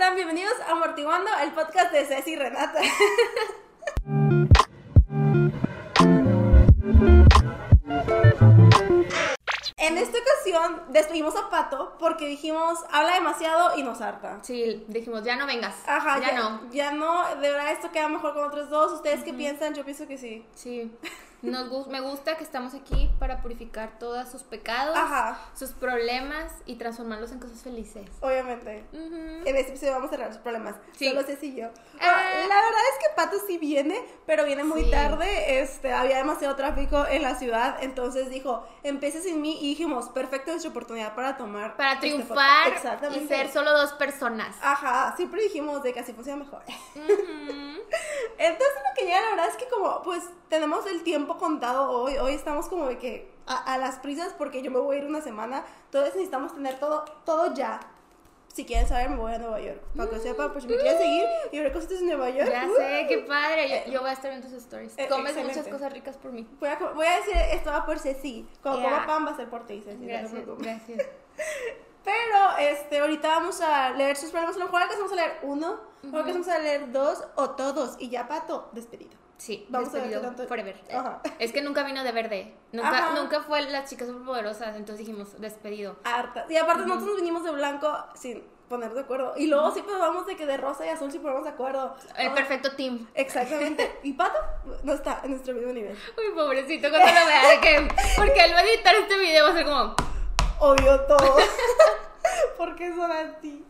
están? Bienvenidos a Amortiguando, el podcast de Ceci y Renata. En esta ocasión despedimos a Pato porque dijimos, habla demasiado y nos harta. Sí, dijimos, ya no vengas. Ajá, ya, no. Ya no, de verdad esto queda mejor con otros dos. ¿Ustedes qué piensan? Yo pienso que sí. Sí. Nos me gusta que estamos aquí para purificar todos sus pecados, Ajá. sus problemas y transformarlos en cosas felices. Obviamente. Ujú. En este episodio vamos a cerrar los problemas. Sí. Solo Ceci y yo. Ah. La verdad es que Pato sí viene, pero viene muy Sí. tarde. Este, había demasiado tráfico en la ciudad. Entonces dijo, empiece sin mí. Y dijimos, perfecta nuestra oportunidad para tomar. Para este triunfar y ser solo dos personas. Ajá, siempre dijimos de que así funciona mejor. Entonces lo que llega, la verdad es que como, pues, tenemos el tiempo contado hoy, hoy estamos como de que a, a las prisas porque yo me voy a ir una semana, entonces necesitamos tener todo, todo ya. Si quieren saber, me voy a Nueva York. Para que sepan, pues si me quieren seguir y ver cositas en Nueva York. Ya uh, sé, qué padre. Yo, yo voy a estar en tus stories. Eh, Comes excelente. muchas cosas ricas por mí. Voy a, voy a decir, esto va por Ceci. Cuando Ya. coma pan va a ser por ti, Ceci. no Gracias, preocupes. gracias. Pero, este, ahorita vamos a leer sus problemas. A lo mejor alcanzamos a leer uno, o alcanzamos a leer dos o todos. Y ya, Pato, despedido. Sí, Vamos a ver despedido qué tanto- forever. Ajá. Es que nunca vino de verde. Nunca, Ajá. nunca fue las chicas superpoderosas, entonces dijimos despedido. harta. Y aparte nosotros nos vinimos de blanco sin poner de acuerdo. Y luego sí probamos de que de rosa y azul sí ponemos de acuerdo. El Ah, perfecto team. Exactamente. Y Pato no está en nuestro mismo nivel. Uy, pobrecito, cuando lo vea, que, porque él va a editar este video va a ser como. Odio todo. Porque son así.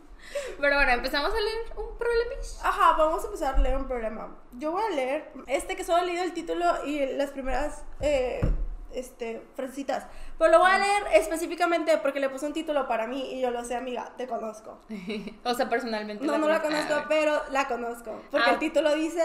Pero bueno, empezamos a leer un problemis. Ajá, vamos a empezar a leer un problema. Yo voy a leer este que solo he leído el título y las primeras eh, este, frasecitas. Pero lo voy a leer específicamente porque le puse un título para mí y yo lo sé, amiga, te conozco. O sea, personalmente. No, no la conozco. Ah, pero la conozco. Porque Ah. el título dice,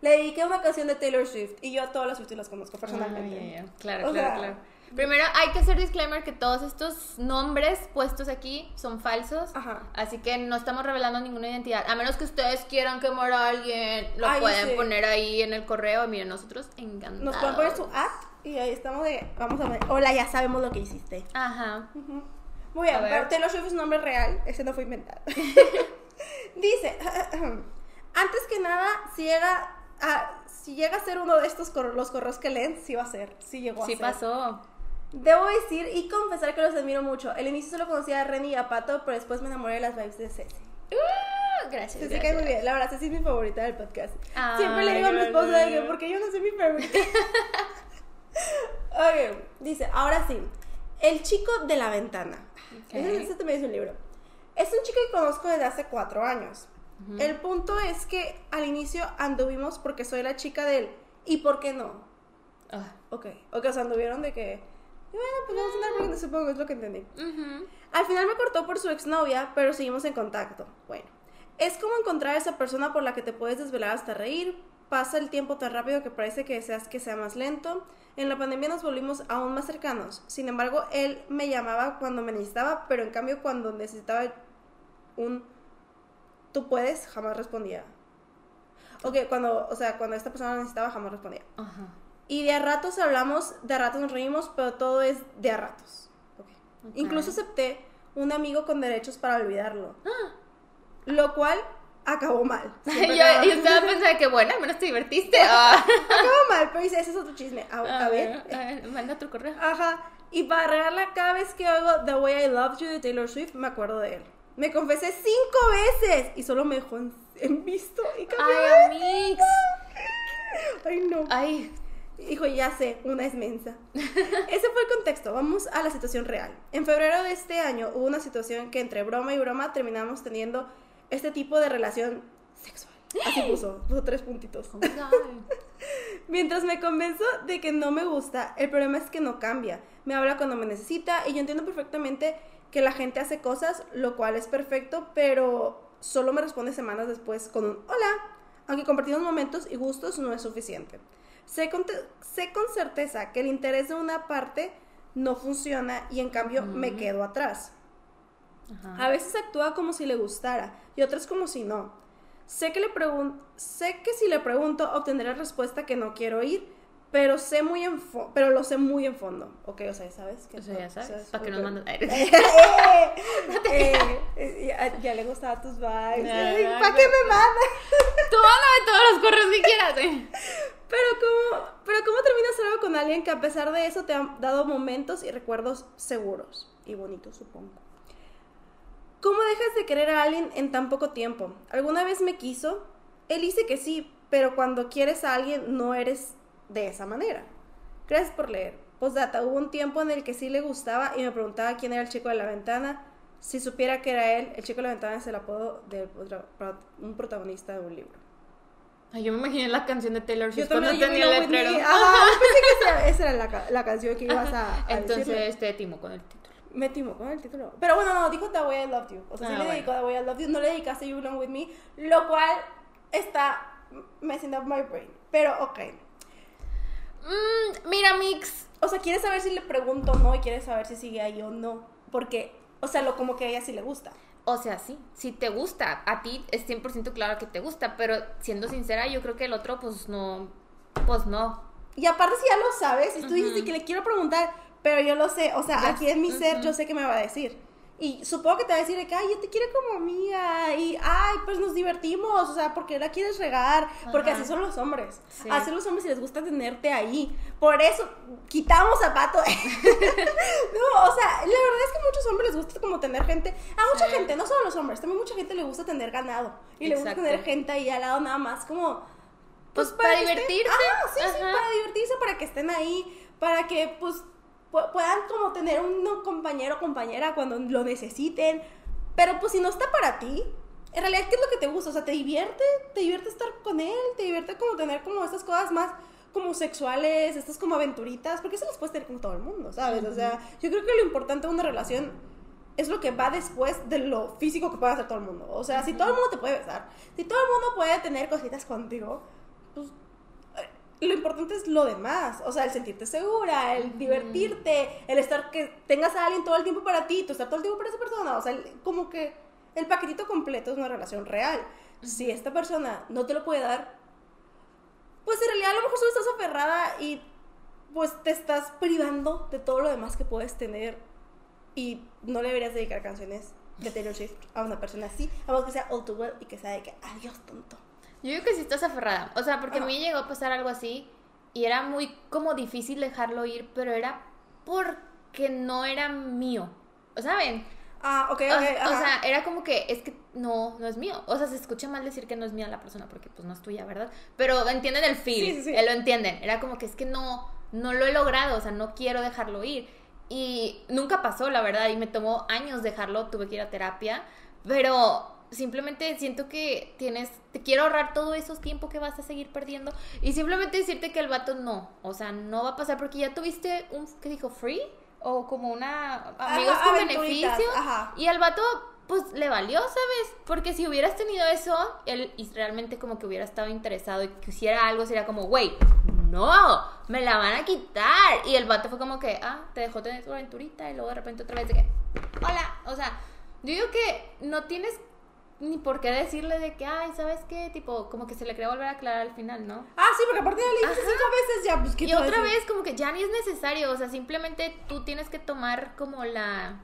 le dediqué una canción de Taylor Swift y yo a todas las Swift las conozco ah, personalmente. ya, ya. Claro, O claro, sea, claro. Primero hay que hacer disclaimer que todos estos nombres puestos aquí son falsos. Ajá. Así que no estamos revelando ninguna identidad. A menos que ustedes quieran quemar a alguien, lo Ay, pueden sí. poner ahí en el correo. Miren, nosotros encantados. Nos pueden poner su at y ahí estamos de, vamos a ver, hola, ya sabemos lo que hiciste. Ajá. Muy bien, pero Taylor Swift es un nombre real, ese no fue inventado. Dice, antes que nada, si llega a, si llega a ser uno de estos correos, los correos que leen, sí va a ser, sí llegó a Sí ser. pasó. Debo decir y confesar que los admiro mucho. El inicio solo conocía a Renny y a Pato, pero después me enamoré de las vibes de Ceci. Uh, gracias. Ceci gracias. cae muy bien, la verdad, Ceci es mi favorita del podcast. Siempre le digo a mi esposa de que, porque yo no soy mi favorita. ok, dice, ahora sí. El chico de la ventana. Ok. Ese, ese también es un libro. Es un chico que conozco desde hace cuatro años. El punto es que al inicio anduvimos porque soy la chica del ¿y por qué no? Ah. Ok, ok, o sea, anduvieron de que, y bueno, pues vamos a andar porque supongo es lo que entendí. Al final me cortó por su exnovia, pero seguimos en contacto. Bueno, es como encontrar a esa persona por la que te puedes desvelar hasta reír. Pasa el tiempo tan rápido que parece que deseas que sea más lento. En la pandemia nos volvimos aún más cercanos. Sin embargo, él me llamaba cuando me necesitaba, pero en cambio cuando necesitaba un tú puedes, jamás respondía. Ok, cuando, o sea, cuando esta persona necesitaba, jamás respondía. Ajá. Y de a ratos hablamos, de a ratos nos reímos, pero todo es de a ratos. Incluso acepté un amigo con derechos para olvidarlo. Lo cual acabó mal. Yo, yo estaba pensando que bueno, al menos te divertiste. Ah. acabó mal, pero dice, ese es otro chisme. A, a ver. a ver, manda tu correo. Ajá. Y para regarla, cada vez que oigo The Way I Loved You de Taylor Swift, me acuerdo de él. Me confesé cinco veces y solo me dejó en, visto y cambió. Ay. Ay, no. Ay, Hijo, ya sé, una es mensa. Ese fue el contexto. Vamos a la situación real. En febrero de este año hubo una situación que entre broma y broma terminamos teniendo este tipo de relación sexual. Así puso, puso tres puntitos. oh. Mientras me convenzo de que no me gusta, el problema es que no cambia. Me habla cuando me necesita y yo entiendo perfectamente que la gente hace cosas, lo cual es perfecto, pero solo me responde semanas después con un hola, aunque compartimos momentos y gustos no es suficiente. Sé con, sé con certeza que el interés de una parte no funciona y en cambio me quedo atrás. Ajá. A veces actúa como si le gustara y otras como si no. Sé que, le pregun- sé que si le pregunto obtendré la respuesta que no quiero oír, pero sé muy en pero lo sé muy en fondo. Ok, o sea, ¿sabes? O sea, ya sabes. ¿Para que nos Ok. mandas? Eh, eh, eh, ya, le gustaba tus vibes. ¿Para qué me mandas? Tú mándame todos los correos que quieras. Pero ¿cómo, pero ¿cómo terminas algo con alguien que a pesar de eso te ha dado momentos y recuerdos seguros y bonitos, supongo? ¿Cómo dejas de querer a alguien en tan poco tiempo? ¿Alguna vez me quiso? Él dice que sí, pero cuando quieres a alguien no eres de esa manera. Gracias por leer. Postdata, hubo un tiempo en el que sí le gustaba y me preguntaba quién era el chico de la ventana. Si supiera que era él, el chico de la ventana es el apodo de un protagonista de un libro. Ay, yo me imaginé la canción de Taylor Swift cuando tenía el letrero. Ajá, yo pensé que esa, era la, la canción que ibas a, a Entonces te timo con el título. Me timo con el título. Pero bueno, no, dijo The Way I Loved You. O sea, sí Ah, le bueno. dedicó The Way I Loved You. No le dedicaste You Belong With Me. Lo cual está messing up my brain. Pero, ok. Mm, mira, Mix. O sea, quieres saber si le pregunto o no y quieres saber si sigue ahí o no. Porque, o sea, lo como que a ella sí le gusta. O sea, sí, si te gusta, a ti es 100% claro que te gusta, pero siendo sincera, yo creo que el otro, pues no, pues no. Y aparte si ya lo sabes, y tú dices Ujú. que le quiero preguntar, pero yo lo sé, o sea, aquí en mi ser yo sé que me va a decir. Y supongo que te va a decir de que, ay, yo te quiero como amiga, y, ay, pues nos divertimos, o sea, porque la quieres regar, porque así son los hombres. Sí. Así los hombres y les gusta tenerte ahí. Por eso, quitamos zapato. no, o sea, la verdad es que a muchos hombres les gusta como tener gente, a mucha Sí. gente, no solo a los hombres, también mucha gente le gusta tener ganado. Y le gusta tener gente ahí al lado nada más, como... Pues, para que estén- divertirse. Ajá, sí, sí, para divertirse, para que estén ahí, para que pues pu- puedan como tener un compañero o compañera cuando lo necesiten. Pero pues si no está para ti, en realidad, ¿qué es lo que te gusta? O sea, ¿te divierte? ¿Te divierte estar con él? ¿Te divierte como tener como estas cosas más como sexuales, estas como aventuritas? Porque eso las puedes tener con todo el mundo, ¿sabes? O sea, yo creo que lo importante de una relación es lo que va después de lo físico que puede hacer todo el mundo. O sea, si todo el mundo te puede besar, si todo el mundo puede tener cositas contigo, pues lo importante es lo demás. O sea, el sentirte segura, el divertirte, el estar que tengas a alguien todo el tiempo para ti, tú estar todo el tiempo para esa persona. O sea, el- como que el paquetito completo es una relación real. Si esta persona no te lo puede dar, pues en realidad a lo mejor solo estás aferrada y pues te estás privando de todo lo demás que puedes tener y no le deberías dedicar canciones de Taylor Swift a una persona así, a menos que sea all too well y que sea de que adiós tonto. Yo digo que sí estás aferrada. O sea, porque a mí llegó a pasar algo así y era muy como difícil dejarlo ir, pero era porque no era mío. ¿Saben? Ah, ok, O, ok. o ajá. sea, era como que es que no, no es mío. O sea, se escucha mal decir que no es mía la persona porque pues no es tuya, ¿verdad? Pero entienden el feel, Sí, sí, sí. eh, lo entienden. Era como que es que no, no lo he logrado, o sea, no quiero dejarlo ir. Y nunca pasó, la verdad, y me tomó años dejarlo, tuve que ir a terapia, pero simplemente siento que tienes, te quiero ahorrar todo esos tiempos que vas a seguir perdiendo y simplemente decirte que el vato no, o sea, no va a pasar porque ya tuviste un, ¿qué dijo? ¿Free? O como una amigos Ajá, con beneficio. ajá. Y al vato, pues le valió, ¿sabes? Porque si hubieras tenido eso, él y realmente como que hubiera estado interesado y quisiera algo, sería como, güey, no, me la van a quitar. Y el vato fue como que, ah, te dejó tener tu aventurita y luego de repente otra vez de que, hola. O sea, yo digo que no tienes ni por qué decirle de que, ay, ¿sabes qué? Tipo, como que se le quería volver a aclarar al final, ¿no? Ah, sí, porque aparte ya le cinco veces ya, pues ¿qué Y otra decir? vez como que ya ni es necesario, o sea, simplemente tú tienes que tomar como la,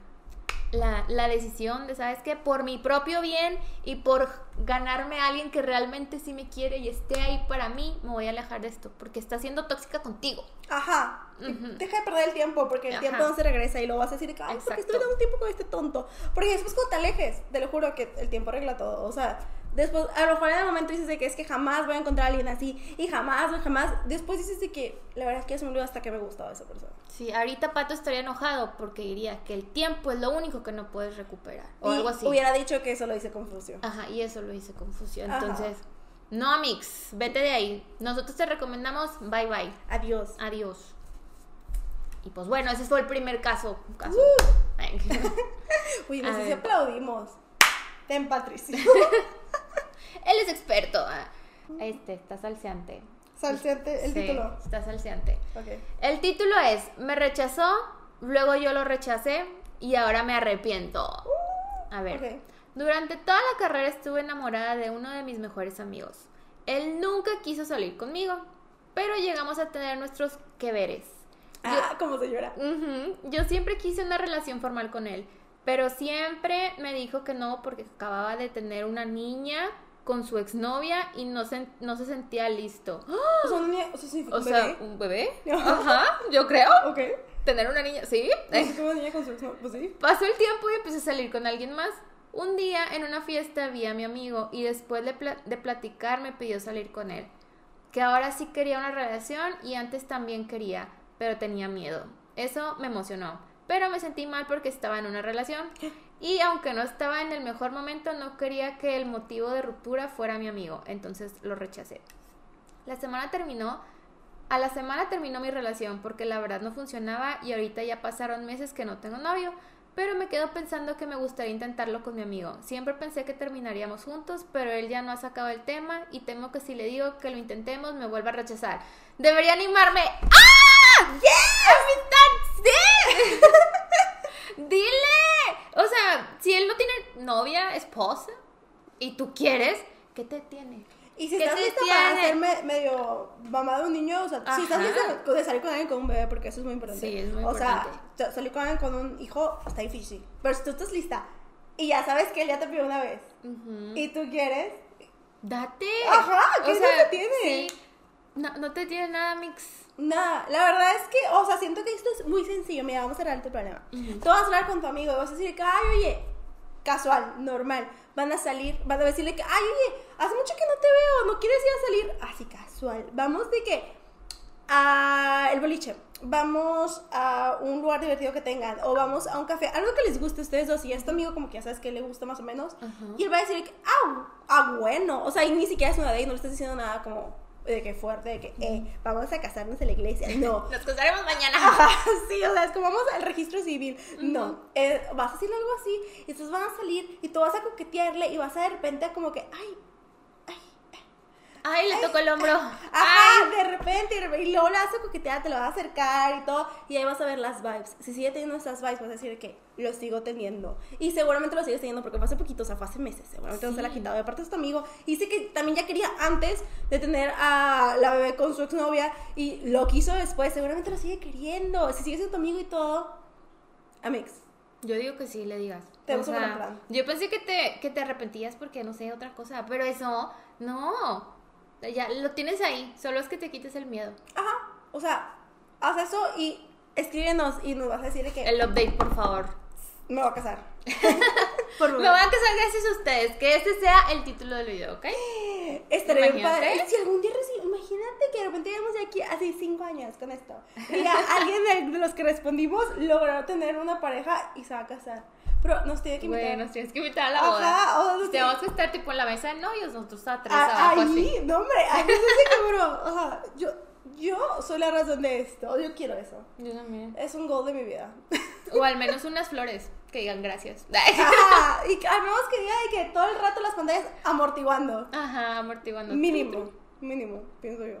la, la decisión de, ¿sabes qué? Por mi propio bien y por ganarme a alguien que realmente sí me quiere y esté ahí para mí, me voy a alejar de esto, porque está siendo tóxica contigo. Ajá. Deja de perder el tiempo, porque el Ajá. tiempo no se regresa y lo vas a decir, que, ay, porque estoy dando tiempo con este tonto. Porque después cuando te alejes, te lo juro que el tiempo arregla todo. O sea, después, a lo mejor en el momento dices de que es que jamás voy a encontrar a alguien así, y jamás, jamás. Después dices de que la verdad es que ya se me olvidó hasta que me gustaba esa persona. Sí, ahorita Pato estaría enojado porque diría que el tiempo es lo único que no puedes recuperar o Y algo así. Hubiera dicho que eso lo hice confusión. Ajá, y eso lo hice confusión. Ajá. Entonces, no, Mix, vete de ahí. Nosotros te recomendamos bye bye. Adiós. Adiós. Y pues bueno, ese fue el primer caso. caso. Ay. Uy, no sé si aplaudimos. Ten, Patricia. Él es experto. ah. Este, está salseante. Salseante el Sí, título. Está salseante. Ok. El título es Me rechazó, luego yo lo rechacé y ahora me arrepiento. A ver. Durante toda la carrera estuve enamorada de uno de mis mejores amigos. Él nunca quiso salir conmigo, pero llegamos a tener nuestros que veres. Ah, como señora. Ujú. Yo siempre quise una relación formal con él, pero siempre me dijo que no porque acababa de tener una niña con su exnovia y no se, no se sentía listo. O sea, una niña, o sea, sí, O un sea, bebé. un bebé. Ajá, yo creo. Ok. Tener una niña, ¿sí? Es como niña con su Pues sí. Pasó el tiempo y empecé a salir con alguien más. Un día en una fiesta vi a mi amigo y después de, pla- de platicar me pidió salir con él. Que ahora sí quería una relación y antes también quería, pero tenía miedo. Eso me emocionó. Pero me sentí mal porque estaba en una relación. Y aunque no estaba en el mejor momento, no quería que el motivo de ruptura fuera mi amigo. Entonces lo rechacé. La semana terminó. A la semana terminó mi relación porque la verdad no funcionaba y ahorita ya pasaron meses que no tengo novio, pero me quedo pensando que me gustaría intentarlo con mi amigo. Siempre pensé que terminaríamos juntos, pero él ya no ha sacado el tema y temo que si le digo que lo intentemos me vuelva a rechazar. Debería animarme. ¡Ah! ¡Sí! Dile. O sea, si él no tiene novia, esposa y tú quieres, ¿qué te tiene? Y si ¿Qué estás lista para ser me- medio mamá de un niño, o sea, si estás lista de salir con alguien con un bebé, porque eso es muy importante. Sí, es muy O importante. sea, sa- salir con alguien con un hijo está difícil. Pero si tú estás lista y ya sabes que él ya te pidió una vez Ujú. y tú quieres, Date. Ajá, ¿qué no te tiene? Sí. No, no te tiene nada, Mix. nada. La verdad es que, o sea, siento que esto es muy sencillo. Mira, vamos a arreglar tu problema. Ujú. Tú vas a hablar con tu amigo y vas a decir que, ay, oye, casual, normal. Van a salir, van a decirle que, ay, oye, hace mucho que no te veo, no quieres ir a salir. Así casual. Vamos de que a el boliche, vamos a un lugar divertido que tengan, o vamos a un café, algo que les guste a ustedes dos, y a tu amigo como que ya sabes que le gusta más o menos, y él va a decir que, ah, ah, bueno, o sea, y ni siquiera es una de no le estás diciendo nada como de que fuerte, de que, eh, vamos a casarnos en la iglesia, no. Nos casaremos mañana. Sí, o sea, es como vamos al registro civil. No, eh, vas a decirle algo así, y entonces van a salir y tú vas a coquetearle y vas a de repente como que, ay, Ay, le tocó el hombro. Ajá, Ay. de repente, y luego le vas a coquetear, te lo vas a acercar y todo, y ahí vas a ver las vibes. Si sigue teniendo esas vibes, vas a decir que lo sigo teniendo. Y seguramente lo sigues teniendo porque fue hace poquito, o sea, fue hace meses, seguramente no se la ha quitado. Y aparte es tu amigo, y dice que también ya quería antes de tener a la bebé con su exnovia, y lo quiso después, seguramente lo sigue queriendo. Si sigue siendo tu amigo y todo, amix. Yo digo que sí, le digas. Tenemos un gran plan. Yo pensé que te, que te arrepentías porque, no sé, otra cosa. Pero eso, no. Ya lo tienes ahí. Solo es que te quites el miedo. Ajá, o sea, haz eso y escríbenos y nos vas a decir de que El update, por favor. me voy a casar. Por Me van a casar gracias a ustedes. Que este sea el título del video, ¿ok? Estaría bien padre. Si algún día recibo, imagínate que de repente llegamos de aquí hace cinco años con esto. Ya alguien de, los que respondimos logró tener una pareja y se va a casar. Pero nos tiene que invitar. Bueno, nos tienes que invitar a la boda. Ajá, o sea, Tenemos que estar tipo en la mesa de novios, nosotros a tres a- abajo ahí, así. no hombre, ahí así que, bro, ajá, yo, yo soy la razón de esto. Yo quiero eso. Yo también. Es un goal de mi vida. O al menos unas flores que digan gracias. Ajá, y al menos que diga de que todo el rato las pantallas amortiguando. Ajá, amortiguando. Mínimo, mínimo, pienso yo.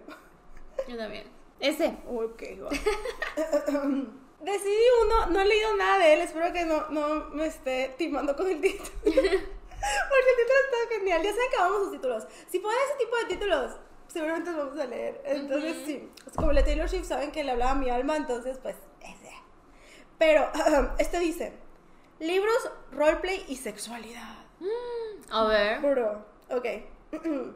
Yo también. Ese. Ok, va. Decidí uno, no he leído nada de él, espero que no, no me esté timando con el título. Porque el título está genial, ya saben que amamos sus títulos. Si ponen ese tipo de títulos, seguramente los vamos a leer. Entonces, sí, como la Taylor Swift, saben que le hablaba a mi alma, entonces, pues, ese. Pero, este dice, libros, roleplay y sexualidad. A ver. Bro, ok.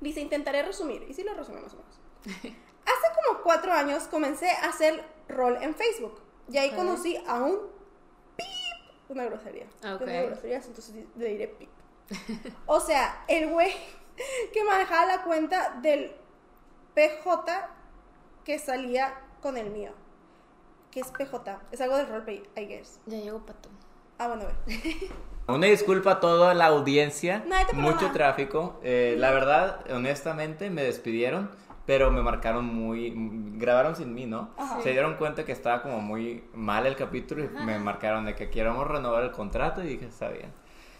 Dice, intentaré resumir. Y sí lo resume más o menos. Hace como cuatro años comencé a hacer rol en Facebook. Y ahí conocí a un pip. Una grosería. Ok. Tengo groserías, entonces le diré pip. O sea, el güey que manejaba la cuenta del PJ que salía con el mío. ¿Qué es PJ? Es algo del roleplay, I guess. Ya llegó Pato. Ah, bueno, a ver. Una disculpa a toda la audiencia. Perdona. Mucho tráfico. Eh, la verdad, honestamente, me despidieron, pero me marcaron muy. Grabaron sin mí, ¿no? Ajá. Se dieron cuenta que estaba como muy mal el capítulo y me marcaron de que queremos renovar el contrato y dije, está bien.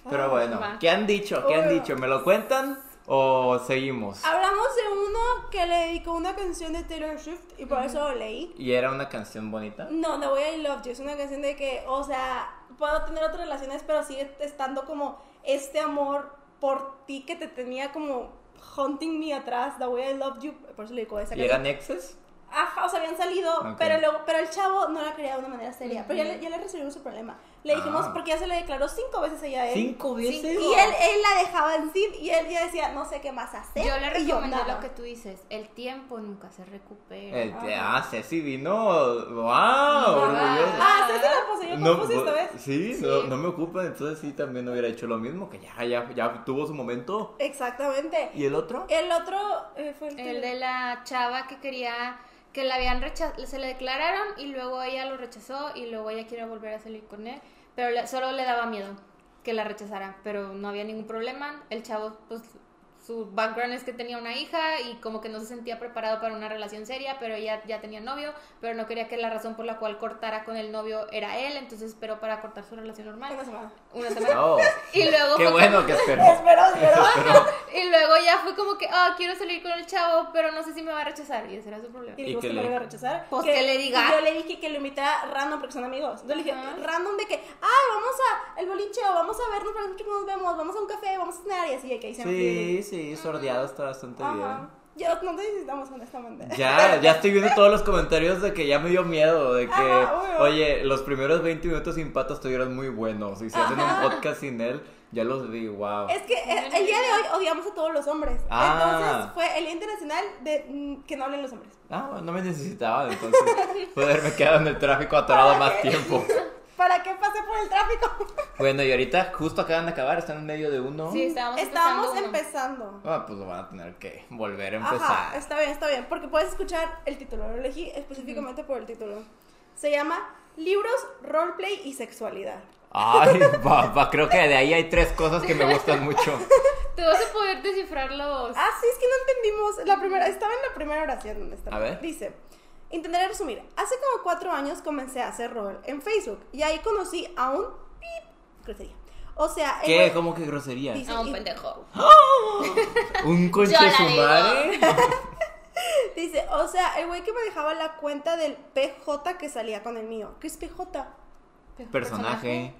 Pero Ah, bueno. ¿qué han dicho? ¿Qué han dicho? ¿Me lo cuentan o seguimos? Hablamos de uno que le dedicó una canción de Taylor Swift y por eso lo leí. ¿Y era una canción bonita? No, The Way I Loved You es una canción de que, o sea, puedo tener otras relaciones, pero sigue estando como este amor por ti que te tenía como Haunting Me atrás, The Way I Loved You, por eso le digo esa ¿Y canción. eran exes? Ajá, o sea, habían salido, Ok. pero luego, pero el chavo no la quería de una manera seria. Pero ya le, ya le resolvimos su problema. Le dijimos, Ah. porque ya se le declaró cinco veces ella a él. ¿Cinco veces? Y él, él la dejaba en sí y él ya decía, no sé qué más hacer. Yo le recomendé lo que tú dices. El tiempo nunca se recupera. El te- ah, Ceci vino. ¡Wow! Orgulloso. Ah, sí, se la puse yo No, compuse esta vez. sí, Sí. No, no me ocupa, entonces sí también hubiera hecho lo mismo, que ya, ya, ya tuvo su momento. Exactamente. ¿Y el otro? El otro eh, fue el, que- El de la chava que quería que la habían rechazado, se le declararon y luego ella lo rechazó y luego ella quiere volver a salir con él, pero le- solo le daba miedo que la rechazara, pero no había ningún problema. El chavo, pues su background es que tenía una hija y como que no se sentía preparado para una relación seria, pero ella ya tenía novio, pero no quería que la razón por la cual cortara con el novio era él, entonces esperó para cortar su relación normal. Una semana. Oh, Y luego qué bueno como- que esperó. Espero, espero. y luego ya fue como que, ah, quiero salir con el chavo, pero no sé si me va a rechazar. Y ese era su problema. Y ¿Y que le le iba a rechazar. Pues que le diga. y Yo le dije que lo invitara random porque son amigos. Yo le dije, Ajá. random de que, ay, vamos a el boliche o vamos a vernos para que nos vemos, vamos a un café, vamos a cenar y así, que ahí se Sí, sí, sordeado está bastante Ajá. bien. Yo no te necesitamos, honestamente. Ya, ya estoy viendo todos los comentarios de que ya me dio miedo, de que, Ajá, oye, los primeros 20 minutos sin patas estuvieron muy buenos, y si hacen un podcast sin él, ya los vi, wow. Es que eh, el día de hoy odiamos a todos los hombres. Ah. Entonces fue el Día Internacional de mm, que no hablen los hombres. Ah, bueno, no me necesitaba, entonces, pude haberme quedado en el tráfico atorado más tiempo. ¿Para qué pasé por el tráfico? Bueno, y ahorita justo acaban de acabar, están en medio de uno. Sí, estábamos, Estábamos empezando. Ah, pues lo van a tener que volver a empezar. Ajá, está bien, está bien. Porque puedes escuchar el título. Lo elegí específicamente por el título. Se llama Libros, Roleplay y Sexualidad. Ay, papá, creo que de ahí hay tres cosas que me gustan mucho. Te vas a poder descifrar los... Ah, sí, es que no entendimos. La primera, estaba en la primera oración donde está. A ver. Dice, intentaré resumir. Hace como cuatro años comencé a hacer rol en Facebook y ahí conocí a un pip, grosería. O sea, el ¿Qué? ¿Cómo que grosería? Dice- A un y- pendejo. ¿Un conche dice, o sea, el güey que me dejaba la cuenta del PJ que salía con el mío. ¿Qué es PJ? Personaje.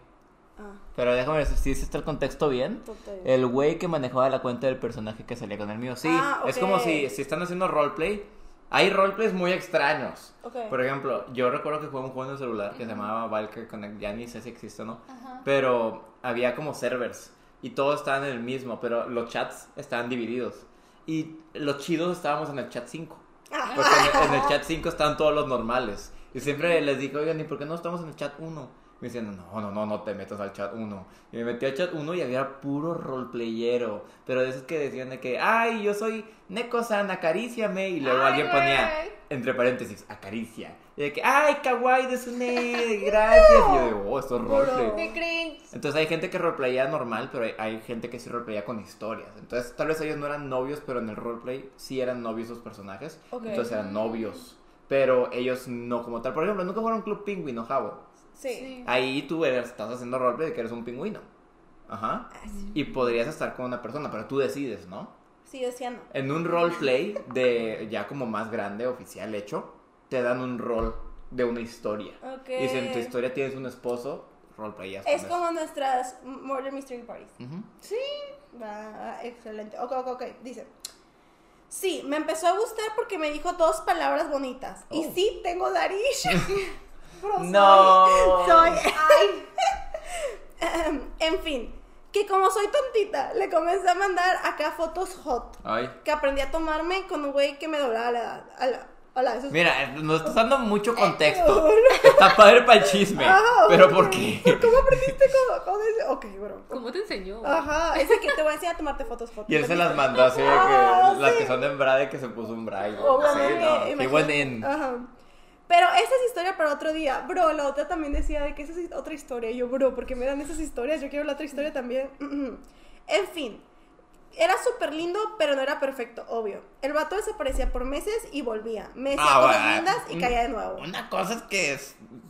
Ah, Pero déjame ver si está el contexto bien. total. El güey que manejaba la cuenta del personaje que salía con el mío. Sí, Ah, es como si, si están haciendo roleplay. Hay roleplays muy extraños. Ok. Por ejemplo, yo recuerdo que jugué un juego en el celular que se llamaba Valkyrie Connect. Ya ni sé si existe o no. Ajá. Pero había como servers. Y todos estaban en el mismo. Pero los chats estaban divididos. Y los chidos estábamos en el chat 5. Ah. Porque en el, en el chat 5 estaban todos los normales. Y siempre les dije, oigan, ¿y por qué no estamos en el chat 1? Me decían, no, no, no, no te metas al chat 1. Y me metí al chat 1 y había puro roleplayero. Pero de esos que decían de que, ay, yo soy Neko-san, acaríciame. Y luego Ay, alguien güey. ponía, entre paréntesis, acaricia. Y de que, ay, kawaii de Sune, gracias. Y yo digo, oh, esto es roleplay. Entonces hay gente que roleplayea normal, pero hay, hay gente que sí roleplayea con historias. Entonces tal vez ellos no eran novios, pero en el roleplay sí eran novios sus personajes. Ok. Entonces eran novios. Pero ellos no como tal. Por ejemplo, nunca fueron Club Pingüino, Javo. Sí. Ahí tú eres- estás haciendo roleplay de que eres un pingüino. Ajá. Ah, sí. Y podrías estar con una persona, pero tú decides, ¿no? Sí, decía no. En un roleplay de ya como más grande, oficial, hecho, te dan un rol de una historia. Ok. Y si en tu historia tienes un esposo, roleplayas con Es eso. como nuestras Murder Mystery Parties. Ujú. Ah, excelente. Ok, ok, ok. Dice. Sí, me empezó a gustar porque me dijo dos palabras bonitas. Y Oh. sí, tengo Darish. Pero soy- No. Soy. Ay. Em, en fin, que como soy tontita, le comencé a mandar acá fotos hot. Ay. Que aprendí a tomarme con un güey que me doblaba la edad. Ala, ala, eso es- Mira, nos estás dando mucho contexto. Está padre para el chisme. Ajá, Pero. ¿por qué? ¿Cómo aprendiste con, con ese? Ok, bro. ¿Cómo te enseñó? Ajá, ese que te voy a enseñar a tomarte fotos hot. Y él se las mandó así de que Ah, las sí. que son de Embraer que se puso un braille. Obviamente. Sí, no. Ajá. Pero esa es historia para otro día. Bro, la otra también decía de que esa es otra historia. Y yo, bro, ¿por qué me dan esas historias? Yo quiero la otra historia también. en fin. Era súper lindo, pero no era perfecto, obvio. El vato desaparecía por meses y volvía. Me decía Ah, cosas lindas y caía de nuevo. Una cosa es que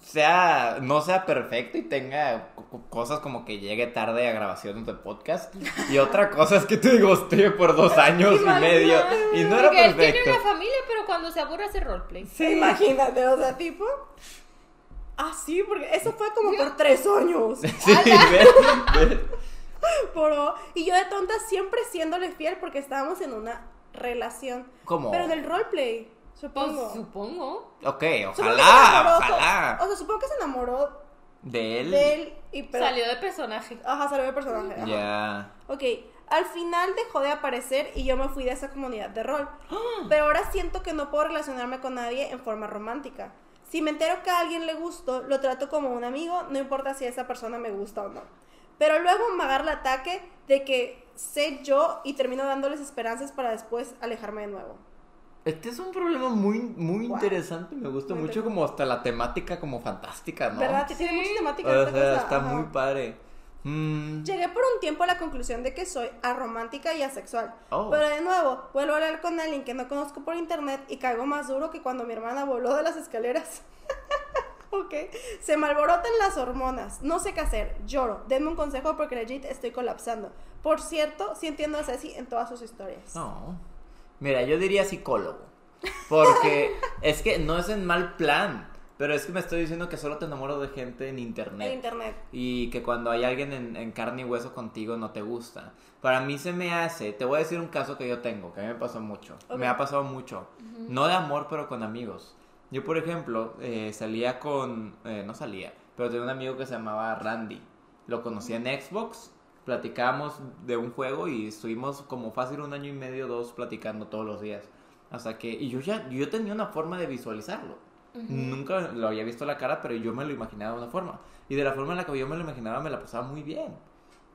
sea, no sea perfecto y tenga cosas como que llegue tarde a grabaciones de podcast. Y otra cosa es que te guste por dos años y medio. Y no era Porque él tiene perfecto. una familia, pero cuando se aburre hace roleplay. Sí, imagínate, o sea, tipo. Ah, sí, porque eso fue como por tres años. Sí, ve, ve. Bro, y yo de tonta siempre siéndole fiel porque estábamos en una relación. ¿Cómo? Pero del roleplay, Pues supongo. supongo. Ok, Supongo ojalá, enamoró, ojalá. O sea, supongo que se enamoró De él. de él y pero... Salió de personaje. Ajá, salió de personaje. Ya. Ok, al final dejó de aparecer y yo me fui de esa comunidad de rol. Pero ahora siento que no puedo relacionarme con nadie en forma romántica. Si me entero que a alguien le gusto, lo trato como un amigo, no importa si esa persona me gusta o no. Pero luego me agarra el ataque de que sé yo y termino dándoles esperanzas para después alejarme de nuevo. Este es un problema muy, muy Wow. interesante. Me gusta Muy mucho como hasta la temática como fantástica, ¿no? ¿Verdad? Que tiene mucha temática O sea, está Ajá. muy padre. Mm, Llegué por un tiempo a la conclusión de que soy aromántica y asexual. Oh. Pero de nuevo, vuelvo a hablar con alguien que no conozco por internet y caigo más duro que cuando mi hermana voló de las escaleras. ok. Se me alborotan las hormonas. No sé qué hacer. Lloro. Denme un consejo porque legit estoy colapsando. Por cierto, sí entiendo a Ceci en todas sus historias. No. Mira, yo diría psicólogo. Porque es que no es en mal plan. Pero es que me estoy diciendo que solo te enamoro de gente en internet. En internet. Y que cuando hay alguien en, en carne y hueso contigo no te gusta. Para mí se me hace, te voy a decir un caso que yo tengo, que a mí me pasó mucho. Me ha pasado mucho. No de amor, pero con amigos. Yo, por ejemplo, eh, salía con, eh, no salía, pero tenía un amigo que se llamaba Randy. Lo conocí en Xbox, platicábamos de un juego y estuvimos como fácil un año y medio, dos, platicando todos los días. Hasta que, y yo ya, yo tenía una forma de visualizarlo. Nunca lo había visto la cara, pero yo me lo imaginaba de una forma. Y de la forma en la que yo me lo imaginaba, me la pasaba muy bien.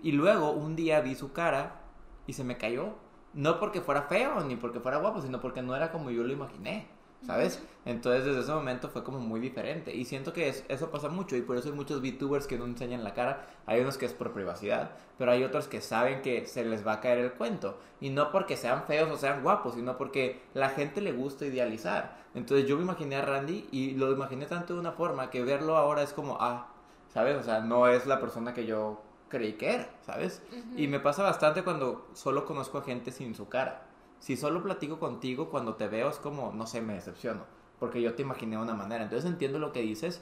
Y luego un día vi su cara y se me cayó. No porque fuera feo ni porque fuera guapo, sino porque no era como yo lo imaginé. ¿Sabes? Entonces desde ese momento fue como muy diferente. Y siento que es- eso pasa mucho y por eso hay muchos VTubers que no enseñan la cara. Hay unos que es por privacidad, pero hay otros que saben que se les va a caer el cuento. Y no porque sean feos o sean guapos, sino porque la gente le gusta idealizar. Entonces yo me imaginé a Randy y lo imaginé tanto de una forma que verlo ahora es como, ah, ¿sabes? O sea, no es la persona que yo creí que era, ¿sabes? Y me pasa bastante cuando solo conozco a gente sin su cara. Si solo platico contigo, cuando te veo es como, no sé, me decepciono. Porque yo te imaginé de una manera. Entonces entiendo lo que dices.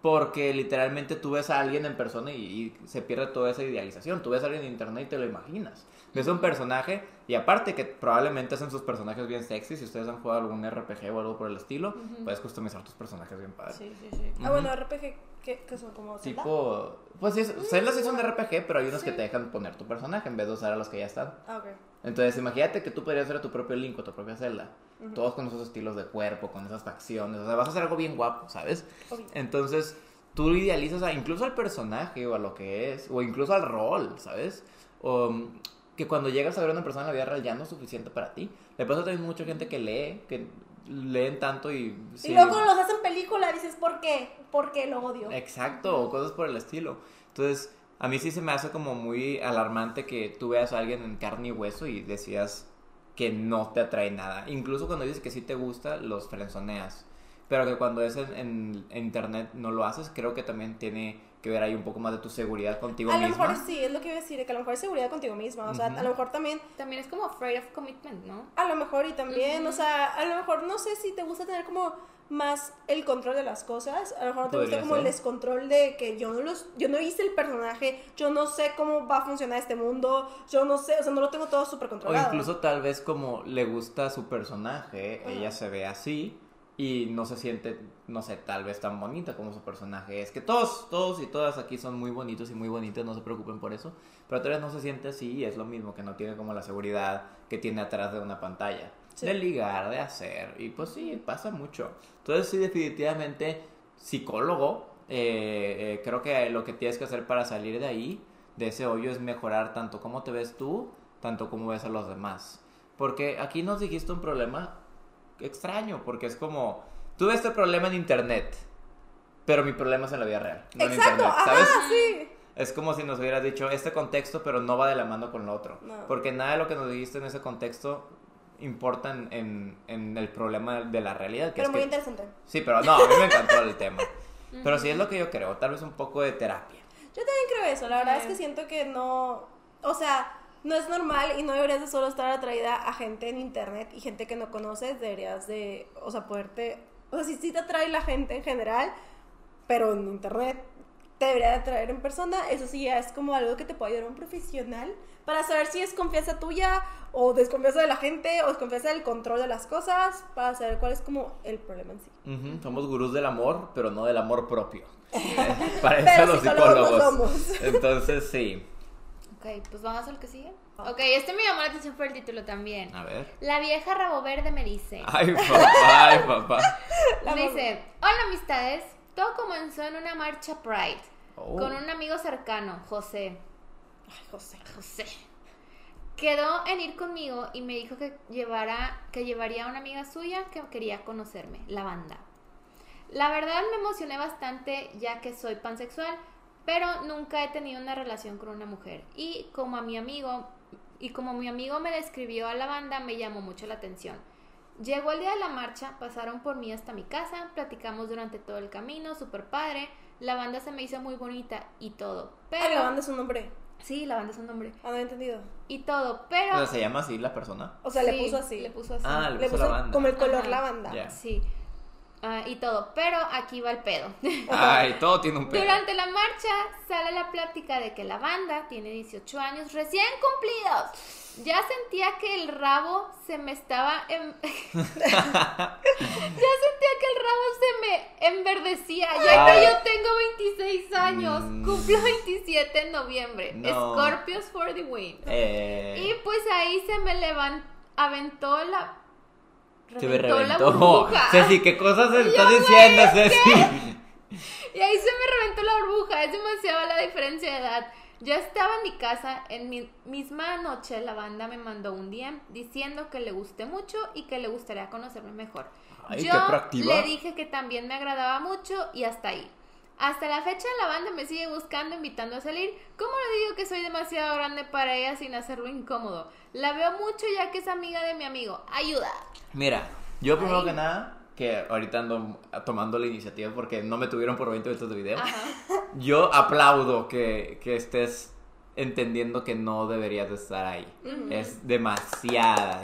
Porque literalmente tú ves a alguien en persona y, y se pierde toda esa idealización. Tú ves a alguien en internet y te lo imaginas. Ves un personaje y aparte que probablemente hacen sus personajes bien sexy. Si ustedes han jugado algún RPG o algo por el estilo, puedes customizar tus personajes bien padre. Sí, sí, sí. Ah, bueno, RPG, ¿qué, qué son? ¿Como Zelda? Tipo, pues sí, Zelda sí es un RPG, pero hay unos que te dejan poner tu personaje en vez de usar a los que ya están. Ah, ok. Entonces, imagínate que tú podrías hacer a tu propio Link o tu propia Zelda. Todos con esos estilos de cuerpo, con esas facciones. O sea, vas a hacer algo bien guapo, ¿sabes? Obvio. Entonces, tú idealizas a, incluso al personaje o a lo que es, o incluso al rol, ¿sabes? O mm, que cuando llegas a ver a una persona en la vida real ya no es suficiente para ti. Le pasa también mucha gente que lee, que leen tanto y... sí- Y luego cuando los hacen película dices, ¿por qué? ¿Por qué lo odio? Exacto, o cosas por el estilo. Entonces, a mí sí se me hace como muy alarmante que tú veas a alguien en carne y hueso y decías que no te atrae nada. Incluso cuando dices que sí te gusta, los frenzoneas. Pero que cuando es en, en- en internet no lo haces, creo que también tiene que ver ahí un poco más de tu seguridad contigo A lo misma. mejor sí, es lo que iba a decir, que a lo mejor es seguridad contigo misma. O sea, a lo mejor también También es como afraid of commitment, ¿no? A lo mejor y también, o sea, a lo mejor no sé si te gusta tener como más el control de las cosas, a lo mejor no te gusta como el descontrol de que yo no los yo no hice el personaje, yo no sé cómo va a funcionar este mundo, yo no sé, o sea, no lo tengo todo súper O controlado. incluso tal vez como le gusta su personaje, Ajá. ella se ve así y no se siente, no sé, tal vez tan bonita como su personaje es. Que todos, todos y todas aquí son muy bonitos y muy bonitas, no se preocupen por eso. Pero tal vez no se siente así y es lo mismo, que no tiene como la seguridad que tiene atrás de una pantalla. Sí. De ligar, de hacer. Y pues sí, pasa mucho. Entonces sí, definitivamente, psicólogo, eh, eh, creo que lo que tienes que hacer para salir de ahí, de ese hoyo, es mejorar tanto cómo te ves tú, tanto como ves a los demás. Porque aquí nos dijiste un problema extraño, porque es como, tú ves este problema en internet, pero mi problema es en la vida real. No en internet, ajá, ¿sabes? sí. Es como si nos hubieras dicho este contexto, pero no va de la mano con lo otro. No. Porque nada de lo que nos dijiste en ese contexto importa en, en- en el problema de la realidad. Que Pero es muy que- interesante. Sí, pero no, a mí me encantó el tema. Pero sí es lo que yo creo, tal vez un poco de terapia. Yo también creo eso, la verdad es que siento que no, o sea, no es normal y no deberías de solo estar atraída a gente en internet y gente que no conoces, deberías de, o sea, poderte, o sea, si sí te atrae la gente en general, pero en internet te debería de traer en persona. Eso sí, ya es como algo que te puede ayudar un profesional para saber si es confianza tuya o desconfianza de la gente o desconfianza del control de las cosas, para saber cuál es como el problema en sí. Somos gurús del amor, pero no del amor propio. Para eso Pero los psicólogos. Entonces, sí. Ok, pues vamos al que sigue. Ok, este me llamó la atención por el título también. A ver. La vieja rabo verde me dice. Ay, papá, ay, papá. La me dice, hola amistades, todo comenzó en una marcha Pride Oh. con un amigo cercano, José. Ay, José. José. Quedó en ir conmigo y me dijo que llevara, que llevaría a una amiga suya que quería conocerme, la banda. La verdad me emocioné bastante ya que soy pansexual, pero nunca he tenido una relación con una mujer. Y como a mi amigo, y como mi amigo me describió a la banda, me llamó mucho la atención. Llegó el día de la marcha, pasaron por mí hasta mi casa, platicamos durante todo el camino, súper padre. La banda se me hizo muy bonita y todo. Pero Ay, la banda es un nombre. Sí, la banda es un nombre. Ah, no he entendido. Y todo, pero... O sea, ¿se llama así la persona? O sea, le puso así. Le puso así. Ah, le Le puso puso la banda. como el color Ajá. lavanda. Ya. Sí. Ah, y todo, pero aquí va el pedo. Ay, todo tiene un pedo. Durante la marcha sale la plática de que la banda tiene 18 años recién cumplidos. Ya sentía que el rabo se me estaba... em- ya sentía que el rabo se me enverdecía. Ya que yo tengo 26 años. Mm. Cumplo 27 en noviembre. No. Scorpios for the win. Eh, Y pues ahí se me levantó, aventó la... se me reventó la. Ceci, ¿qué cosas Y estás diciendo, Ceci? Y ahí se me reventó la burbuja, es demasiado la diferencia de edad. Ya estaba en mi casa, en mi misma noche la banda me mandó un DM diciendo que le gusté mucho y que le gustaría conocerme mejor. Ay, Yo le dije que también me agradaba mucho y hasta ahí. Hasta la fecha la banda me sigue buscando, invitando a salir. ¿Cómo le digo que soy demasiado grande para ella sin hacerlo incómodo? La veo mucho ya que es amiga de mi amigo. Ayuda. Mira, yo primero Ay. que nada, que ahorita ando tomando la iniciativa porque no me tuvieron por 20 minutos de video. Ajá. Yo aplaudo que, que estés entendiendo que no deberías de estar ahí. Es demasiada,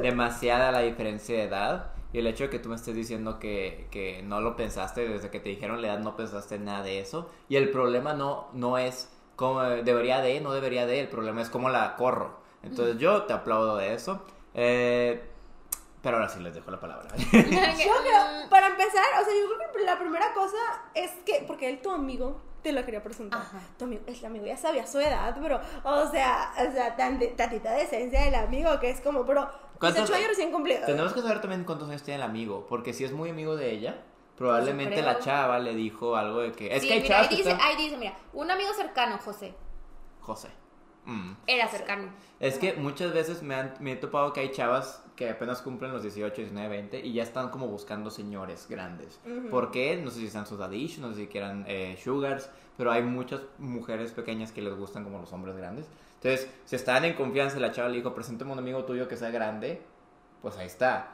demasiada la diferencia de edad. Y el hecho de que tú me estés diciendo que, que no lo pensaste, desde que te dijeron la edad no pensaste en nada de eso. Y el problema no, no es cómo debería de, no debería de, el problema es cómo la corro. Entonces yo te aplaudo de eso. Eh, pero ahora sí les dejo la palabra. Yo creo, para empezar, o sea, yo creo que la primera cosa es que, porque él, tu amigo, te lo quería presentar. Ajá. Tu amigo, el amigo ya sabía su edad, pero, o sea, o sea, tan de- tantita decencia del amigo que es como, pero, ¿Cuántos- 18 años recién cumplido. Tenemos que saber también cuántos años tiene el amigo, porque si es muy amigo de ella, probablemente creo. la chava le dijo algo de que... Es Sí, que hay mira, chavas ahí que dice, están- ahí dice, mira, un amigo cercano, José. José. Mm. Era cercano. Es que muchas veces me, han- me he topado que hay chavas que apenas cumplen los 18, 19, 20 y ya están como buscando señores grandes. ¿Por qué? No sé si están sus adish, no sé si quieran eh, sugars, pero hay muchas mujeres pequeñas que les gustan como los hombres grandes. Entonces, si están en confianza la chava le dijo, preséntame un amigo tuyo que sea grande, pues ahí está.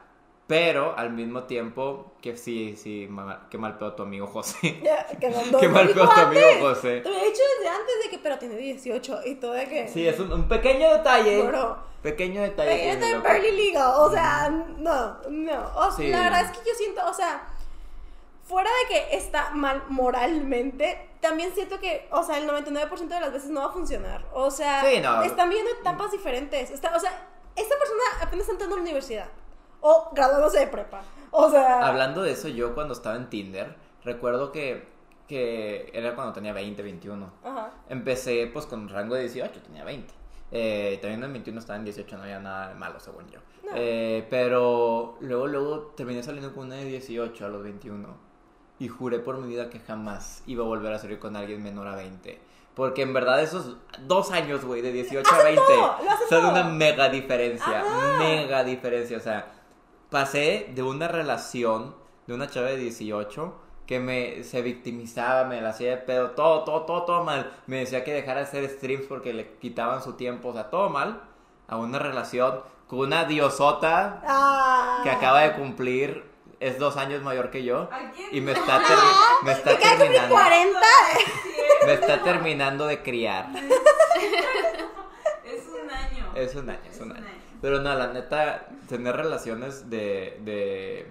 Pero al mismo tiempo, que sí, sí, ma- qué mal pedo tu amigo José. Ya, que no- mal pedo tu amigo José. Te lo he dicho desde antes de que, pero tiene 18 y todo de que. Sí, es un, un pequeño detalle. Bro. Pequeño detalle. Que estoy lo- barely legal, o sea, no, no. O Sí. La verdad es que yo siento, o sea, fuera de que está mal moralmente, también siento que, o sea, el 99% de las veces no va a funcionar. O sea, Sí, no. están viendo etapas diferentes. Está, o sea, esta persona apenas está entrando a la universidad o graduándose de prepa. O sea, Hablando de eso, yo cuando estaba en Tinder, recuerdo que, que era cuando tenía 20, 21. Ajá. Empecé pues con rango de 18, tenía 20. Eh, también en 21 estaba en 18, no había nada de malo según yo. No. Eh, pero luego, luego terminé saliendo con una de 18 a los 21. Y juré por mi vida que jamás iba a volver a salir con alguien menor a 20. Porque en verdad esos dos años, güey, de 18 a 20, todo, lo hace son una mega diferencia. Ajá. Mega diferencia. O sea, pasé de una relación de una chava de 18 que me se victimizaba, me la hacía de pedo, todo, todo, todo, todo mal. Me decía que dejara de hacer streams porque le quitaban su tiempo, o sea, todo mal. A una relación con una diosota Ah. que acaba de cumplir, es dos años mayor que yo. ¿A quién? Y me está, ter- me está terminando. 40. Me está terminando de criar. Es un año. Es un año, es un año. Pero no, la neta, tener relaciones de, de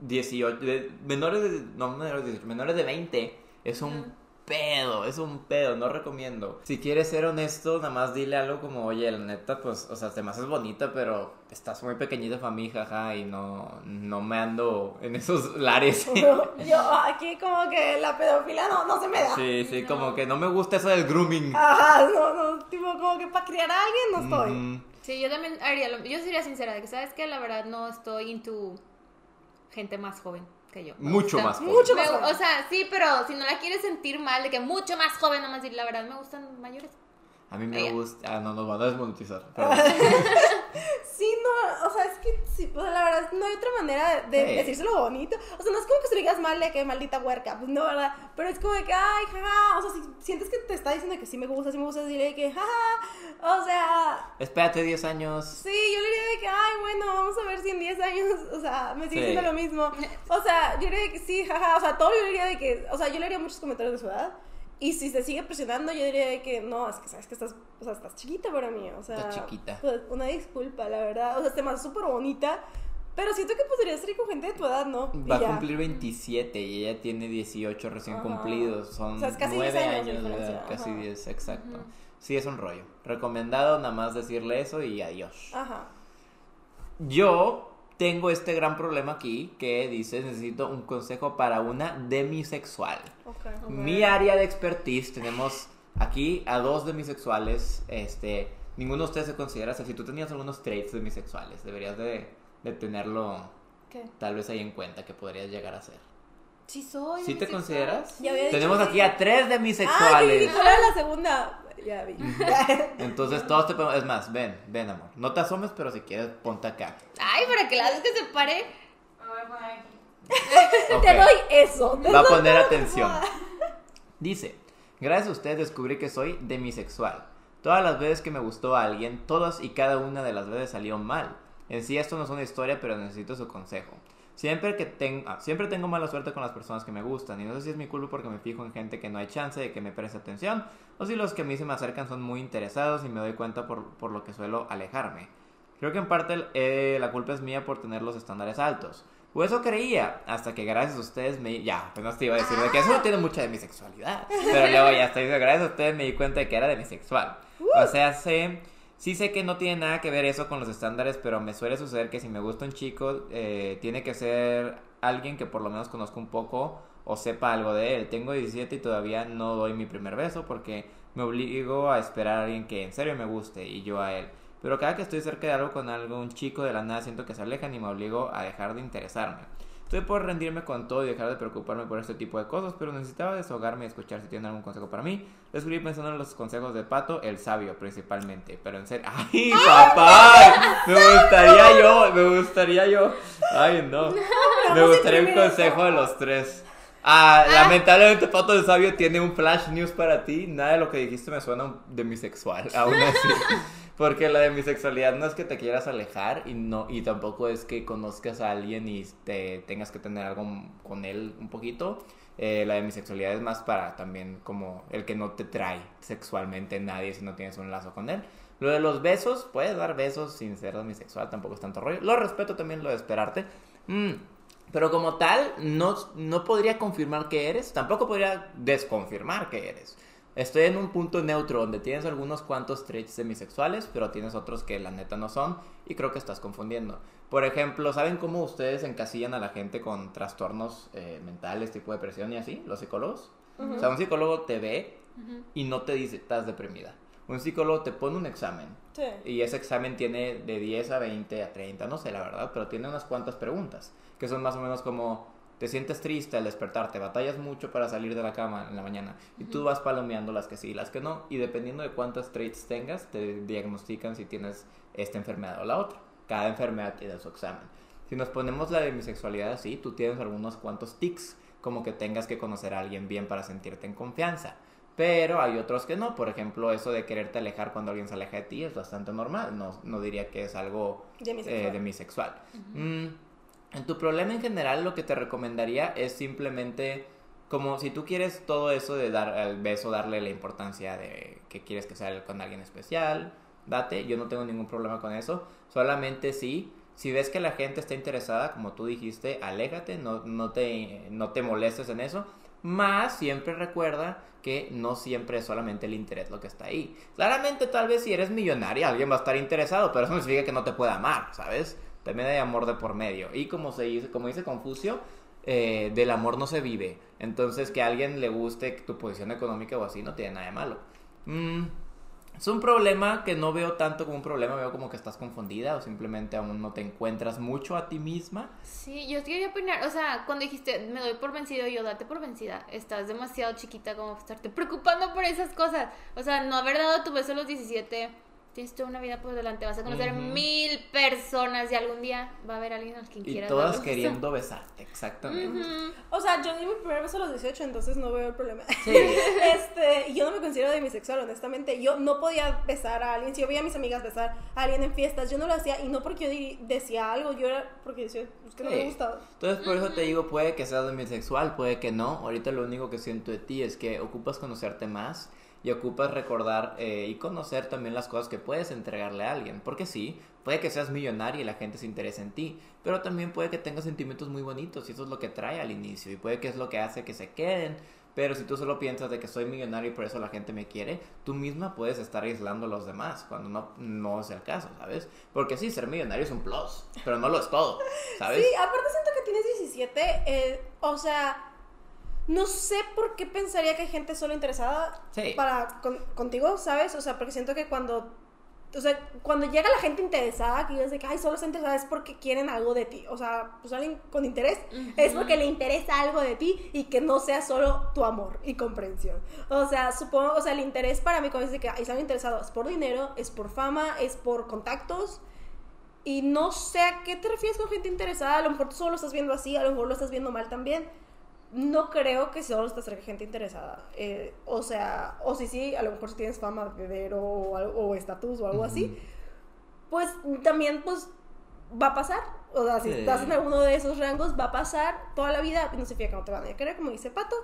18, de menores de, no menores de 18, menores de 20, Es un pedo, es un pedo, no recomiendo. Si quieres ser honesto, nada más dile algo como, oye, la neta, pues, o sea, te me haces bonita, pero estás muy pequeñita para mí, jaja, y no, no me ando en esos lares. Yo aquí como que la pedofilia no, no se me da. Sí, sí, como que no me gusta eso del grooming. Ajá, no, no, tipo como que para criar a alguien no estoy. Mm, Sí, yo también haría lo Yo sería sincera de que, ¿sabes que La verdad no estoy into gente más joven que yo. Mucho gusta- más. joven. Mucho más joven. o sea, sí, pero si no la quieres sentir mal, de que mucho más joven, nomás decir la verdad, me gustan mayores. A mí me Ella. gusta. Ah, no, nos van a desmonetizar. No, o sea, es que sí, o sea, la verdad no hay otra manera de, de Sí. decírselo bonito. O sea, no es como que se lo digas mal de que maldita huerca, pues no, ¿verdad? Pero es como de que, ay, jaja, o sea, si sientes que te está diciendo que sí me gusta, sí me gusta, decirle que, jaja, o sea, Espérate 10 años. sí, yo le diría de que, ay, bueno, vamos a ver si en 10 años, o sea, me sigue Sí. siendo lo mismo. O sea, yo le diría que sí, jaja, o sea, todo yo le diría de que, o sea, yo le haría muchos comentarios de su edad. Y si se sigue presionando, yo diría que no, es que sabes que estás, o sea, estás chiquita para mí, o sea. Estás chiquita. Pues una disculpa, la verdad. O sea, te más súper bonita. Pero siento que podrías salir con gente de tu edad, ¿no? Y Va a ya. cumplir 27 y ella tiene 18 recién Ajá. cumplidos. Son O sea, es casi 9 10 años años, de casi ajá. 10, exacto. Sí, es un rollo. Recomendado nada más decirle eso y adiós. Ajá. Yo tengo este gran problema aquí que dice necesito un consejo para una demisexual. Ok. Mi área de expertise tenemos aquí a dos demisexuales. Este, ninguno de ustedes se considera así. Si tú tenías algunos traits demisexuales, deberías de, de tenerlo ¿Qué? tal vez ahí en cuenta que podrías llegar a ser. Sí soy. ¿Sí te consideras? Ya había Tenemos aquí a tres Ah, demisexuales. dije, ¿cuál era la segunda? Ya vi. Entonces todos te podemos... Es más, ven, ven amor. No te asomes, pero si quieres, ponte acá. Ay, para que la haces que se pare. Me voy a poner aquí. Ok. Te doy eso. te Va a poner atención. Dice, gracias a usted descubrí que soy demisexual. Todas las veces que me gustó a alguien, todas y cada una de las veces salió mal. En sí esto no es una historia, pero necesito su consejo. Siempre que tengo, siempre tengo mala suerte con las personas que me gustan y no sé si es mi culpa porque me fijo en gente que no hay chance de que me preste atención o si los que a mí se me acercan son muy interesados y me doy cuenta por, por lo que suelo alejarme. Creo que en parte eh, la culpa es mía por tener los estándares altos. O eso creía, hasta que gracias a ustedes me... Ya, apenas te iba a decir de que eso no tiene mucha de mi sexualidad. Pero luego ya estoy gracias a ustedes me di cuenta de que era demisexual. O sea, sé... Sí sé que no tiene nada que ver eso con los estándares, pero me suele suceder que si me gusta un chico, eh, tiene que ser alguien que por lo menos conozca un poco o sepa algo de él. Tengo 17 y todavía no doy mi primer beso porque me obligo a esperar a alguien que en serio me guste y yo a él. Pero cada que estoy cerca de algo con algún chico de la nada siento que se alejan y me obligo a dejar de interesarme. Estoy por rendirme con todo y dejar de preocuparme por este tipo de cosas, pero necesitaba desahogarme y escuchar si tienen algún consejo para mí. Lo escribí pensando en los consejos de Pato, el sabio principalmente, pero en serio... ¡Ay, papá! Me gustaría yo, me gustaría yo. ¡Ay, no! Me gustaría un consejo de los tres. Ah, lamentablemente Pato el Sabio tiene un flash news para ti. Nada de lo que dijiste me suena de mi sexual, aún así. Porque la de mi sexualidad no es que te quieras alejar y no y tampoco es que conozcas a alguien y te tengas que tener algo con él un poquito. Eh, la de mi sexualidad es más para también como el que no te trae sexualmente nadie si no tienes un lazo con él. Lo de los besos, puedes dar besos sin ser demisexual, tampoco es tanto rollo. Lo respeto también lo de esperarte. Mm, pero como tal, no, no podría confirmar que eres, tampoco podría desconfirmar que eres. Estoy en un punto neutro donde tienes algunos cuantos traits demisexuales, pero tienes otros que la neta no son, y creo que estás confundiendo. Por ejemplo, ¿saben cómo ustedes encasillan a la gente con trastornos eh, mentales, tipo depresión y así? Los psicólogos. O sea, un psicólogo te ve y no te dice, estás deprimida. Un psicólogo te pone un examen Sí. y ese examen tiene de 10 a 20 a 30, no sé la verdad, pero tiene unas cuantas preguntas, que son más o menos como, ¿te sientes triste al despertarte? ¿Batallas mucho para salir de la cama en la mañana? Y tú vas palomeando las que sí y las que no, y dependiendo de cuántas traits tengas, te diagnostican si tienes esta enfermedad o la otra. Cada enfermedad tiene su examen. Si nos ponemos la de bisexualidad así, tú tienes algunos cuantos tics, como que tengas que conocer a alguien bien para sentirte en confianza. Pero hay otros que no, por ejemplo, eso de quererte alejar cuando alguien se aleja de ti es bastante normal, no, no diría que es algo Demisexual. eh, demisexual. Mm, en tu problema en general lo que te recomendaría es simplemente como si tú quieres todo eso de dar al beso, darle la importancia de que quieres que sea con alguien especial, date, yo no tengo ningún problema con eso, solamente sí, si ves que la gente está interesada, como tú dijiste, aléjate, no, no, te, no te molestes en eso, Más siempre recuerda que no siempre es solamente el interés lo que está ahí. Claramente, tal vez si eres millonaria, alguien va a estar interesado, pero eso no significa que no te pueda amar, ¿sabes? También hay amor de por medio. Y como, se dice, como dice Confucio, eh, del amor no se vive. Entonces, que a alguien le guste tu posición económica o así no tiene nada de malo. Mm, es un problema que no veo tanto como un problema, veo como que estás confundida o simplemente aún no te encuentras mucho a ti misma. Sí, yo quería opinar, o sea, cuando dijiste, me doy por vencido, yo date por vencida, estás demasiado chiquita como estarte preocupando por esas cosas. O sea, no haber dado tu beso a los 17 tienes toda una vida por delante, vas a conocer mil personas y algún día va a haber alguien a quien Y quieras. todas un beso. queriendo besarte, exactamente. O sea, yo di mi primer beso a los 18, entonces no veo el problema. Sí. Este, y yo no me considero demisexual, honestamente. Yo no podía besar a alguien. Si yo veía a mis amigas besar a alguien en fiestas, yo no lo hacía. Y no porque yo di- decía algo, yo era porque decía, es que no Sí. me gustaba. Entonces, por eso te digo, puede que seas demisexual, puede que no. Ahorita lo único que siento de ti es que ocupas conocerte más y ocupas recordar eh, y conocer también las cosas que puedes entregarle a alguien. Porque sí, puede que seas millonario y la gente se interese en ti, pero también puede que tengas sentimientos muy bonitos y eso es lo que trae al inicio y puede que es lo que hace que se queden. Pero si tú solo piensas de que soy millonario y por eso la gente me quiere, tú misma puedes estar aislando a los demás cuando no, no es el caso, ¿sabes? Porque sí, ser millonario es un plus, pero no lo es todo, ¿sabes? Sí, aparte siento que tienes 17. eh, o sea, no sé por qué pensaría que hay gente solo interesada Sí. para con- contigo, ¿sabes? O sea, porque siento que cuando. O sea, cuando llega la gente interesada, que dices de que, ay, solo está interesada, es porque quieren algo de ti. O sea, pues alguien con interés es porque le interesa algo de ti y que no sea solo tu amor y comprensión. O sea, supongo, o sea, el interés para mí, cuando dice que hay alguien interesado, es por dinero, es por fama, es por contactos. Y no sé a qué te refieres con gente interesada. A lo mejor tú solo lo estás viendo así, a lo mejor lo estás viendo mal también. No creo que solo estás cerca de gente interesada. Eh, o sea, o si sí, a lo mejor si tienes fama de dinero o estatus o algo así, pues también pues va a pasar. O sea, si Sí. estás en alguno de esos rangos, va a pasar toda la vida. No significa que no te van a querer, como dice Pato.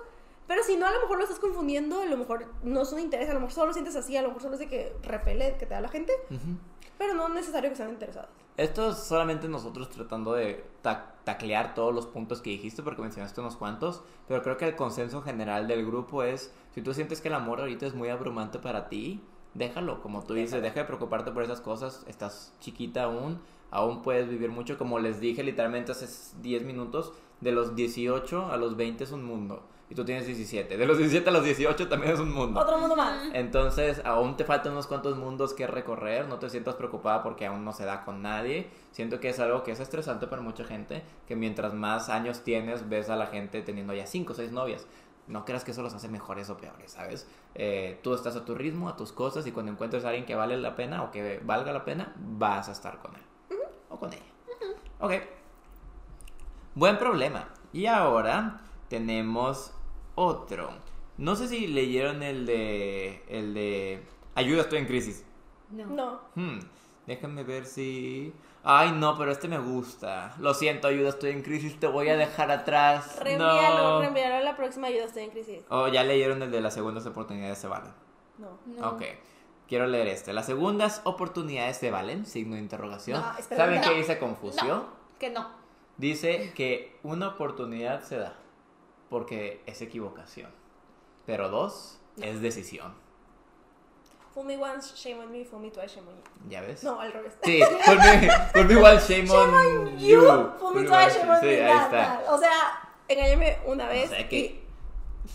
Pero si no, a lo mejor lo estás confundiendo, a lo mejor no es un interés, a lo mejor solo lo sientes así, a lo mejor solo es de que repele que te da la gente, pero no es necesario que sean interesados. Esto es solamente nosotros tratando de ta- taclear todos los puntos que dijiste porque mencionaste unos cuantos, pero creo que el consenso general del grupo es, si tú sientes que el amor ahorita es muy abrumante para ti, déjalo, como tú dices, deja de preocuparte por esas cosas, estás chiquita aún, aún puedes vivir mucho, como les dije literalmente hace 10 minutos, de los 18 a los 20 es un mundo, y tú tienes 17, de los 17 a los 18 también es un mundo. Otro mundo más. Entonces, aún te faltan unos cuantos mundos que recorrer, no te sientas preocupada porque aún no se da con nadie. Siento que es algo que es estresante para mucha gente, que mientras más años tienes, ves a la gente teniendo ya 5 o 6 novias. No creas que eso los hace mejores o peores, ¿sabes? Eh, tú estás a tu ritmo, a tus cosas, y cuando encuentres a alguien que vale la pena o que valga la pena, vas a estar con él. O con ella. Ok. Buen problema. Y ahora tenemos otro. No sé si leyeron el de. El de. Ayuda, estoy en crisis. No. No. Hmm, déjame ver si. Ay, no, pero este me gusta. Lo siento, ayuda, estoy en crisis, te voy a dejar atrás. Reenvíalo, no. reenvíalo a la próxima ayuda, estoy en crisis. Oh, ya leyeron el de las segundas oportunidades se valen. No. No. Ok. Quiero leer este. Las segundas oportunidades se valen, signo de interrogación. No, espera, ¿Saben no. qué dice Confucio? No, que no. Dice que una oportunidad se da porque es equivocación, pero dos es decisión. Fool me once, shame on me, fool me twice, shame on you. ¿Ya ves? No, al revés. Sí, por mí, por mí igual shame, on you. Fool me twice, shame on sí, me. ahí está. O sea, engáñame una vez. O sea que-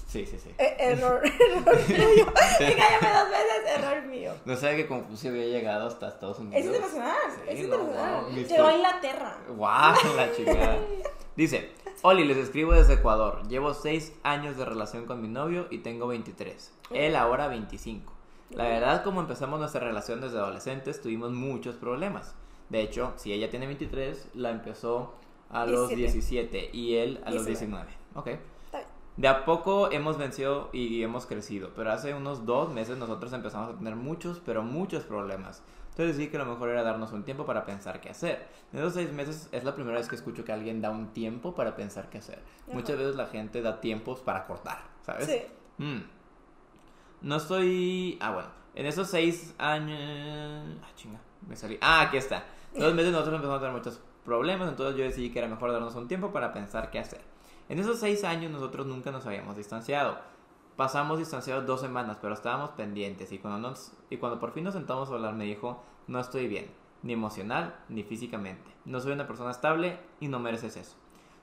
Sí, sí, sí. y- eh, error, error mío. Engáñame dos veces, error mío. No sabe que Confucio había llegado hasta Estados Unidos. Es internacional, Sí, es no, internacional. wow, mi Llegó a Inglaterra. Guau, la chingada. Dice, Oli, les escribo desde Ecuador. Llevo 6 años de relación con mi novio y tengo 23. Él ahora 25. La verdad, como empezamos nuestra relación desde adolescentes, tuvimos muchos problemas. De hecho, si ella tiene 23, la empezó a los 17. 17 y él a los 19. 19. Ok. De a poco hemos vencido y hemos crecido, pero hace unos dos meses nosotros empezamos a tener muchos, pero muchos problemas. Entonces sí que lo mejor era darnos un tiempo para pensar qué hacer. En esos seis meses es la primera vez que escucho que alguien da un tiempo para pensar qué hacer. Ajá. Muchas veces la gente da tiempos para cortar, ¿sabes? Sí. Mm. No estoy... Ah, bueno. En esos seis años... Ah, chinga. Me salí. Ah, aquí está. Dos meses nosotros empezamos a tener muchos problemas, entonces yo decidí que era mejor darnos un tiempo para pensar qué hacer. En esos seis años nosotros nunca nos habíamos distanciado. Pasamos distanciados dos semanas, pero estábamos pendientes y cuando, nos, y cuando por fin nos sentamos a hablar me dijo, no estoy bien, ni emocional ni físicamente. No soy una persona estable y no mereces eso.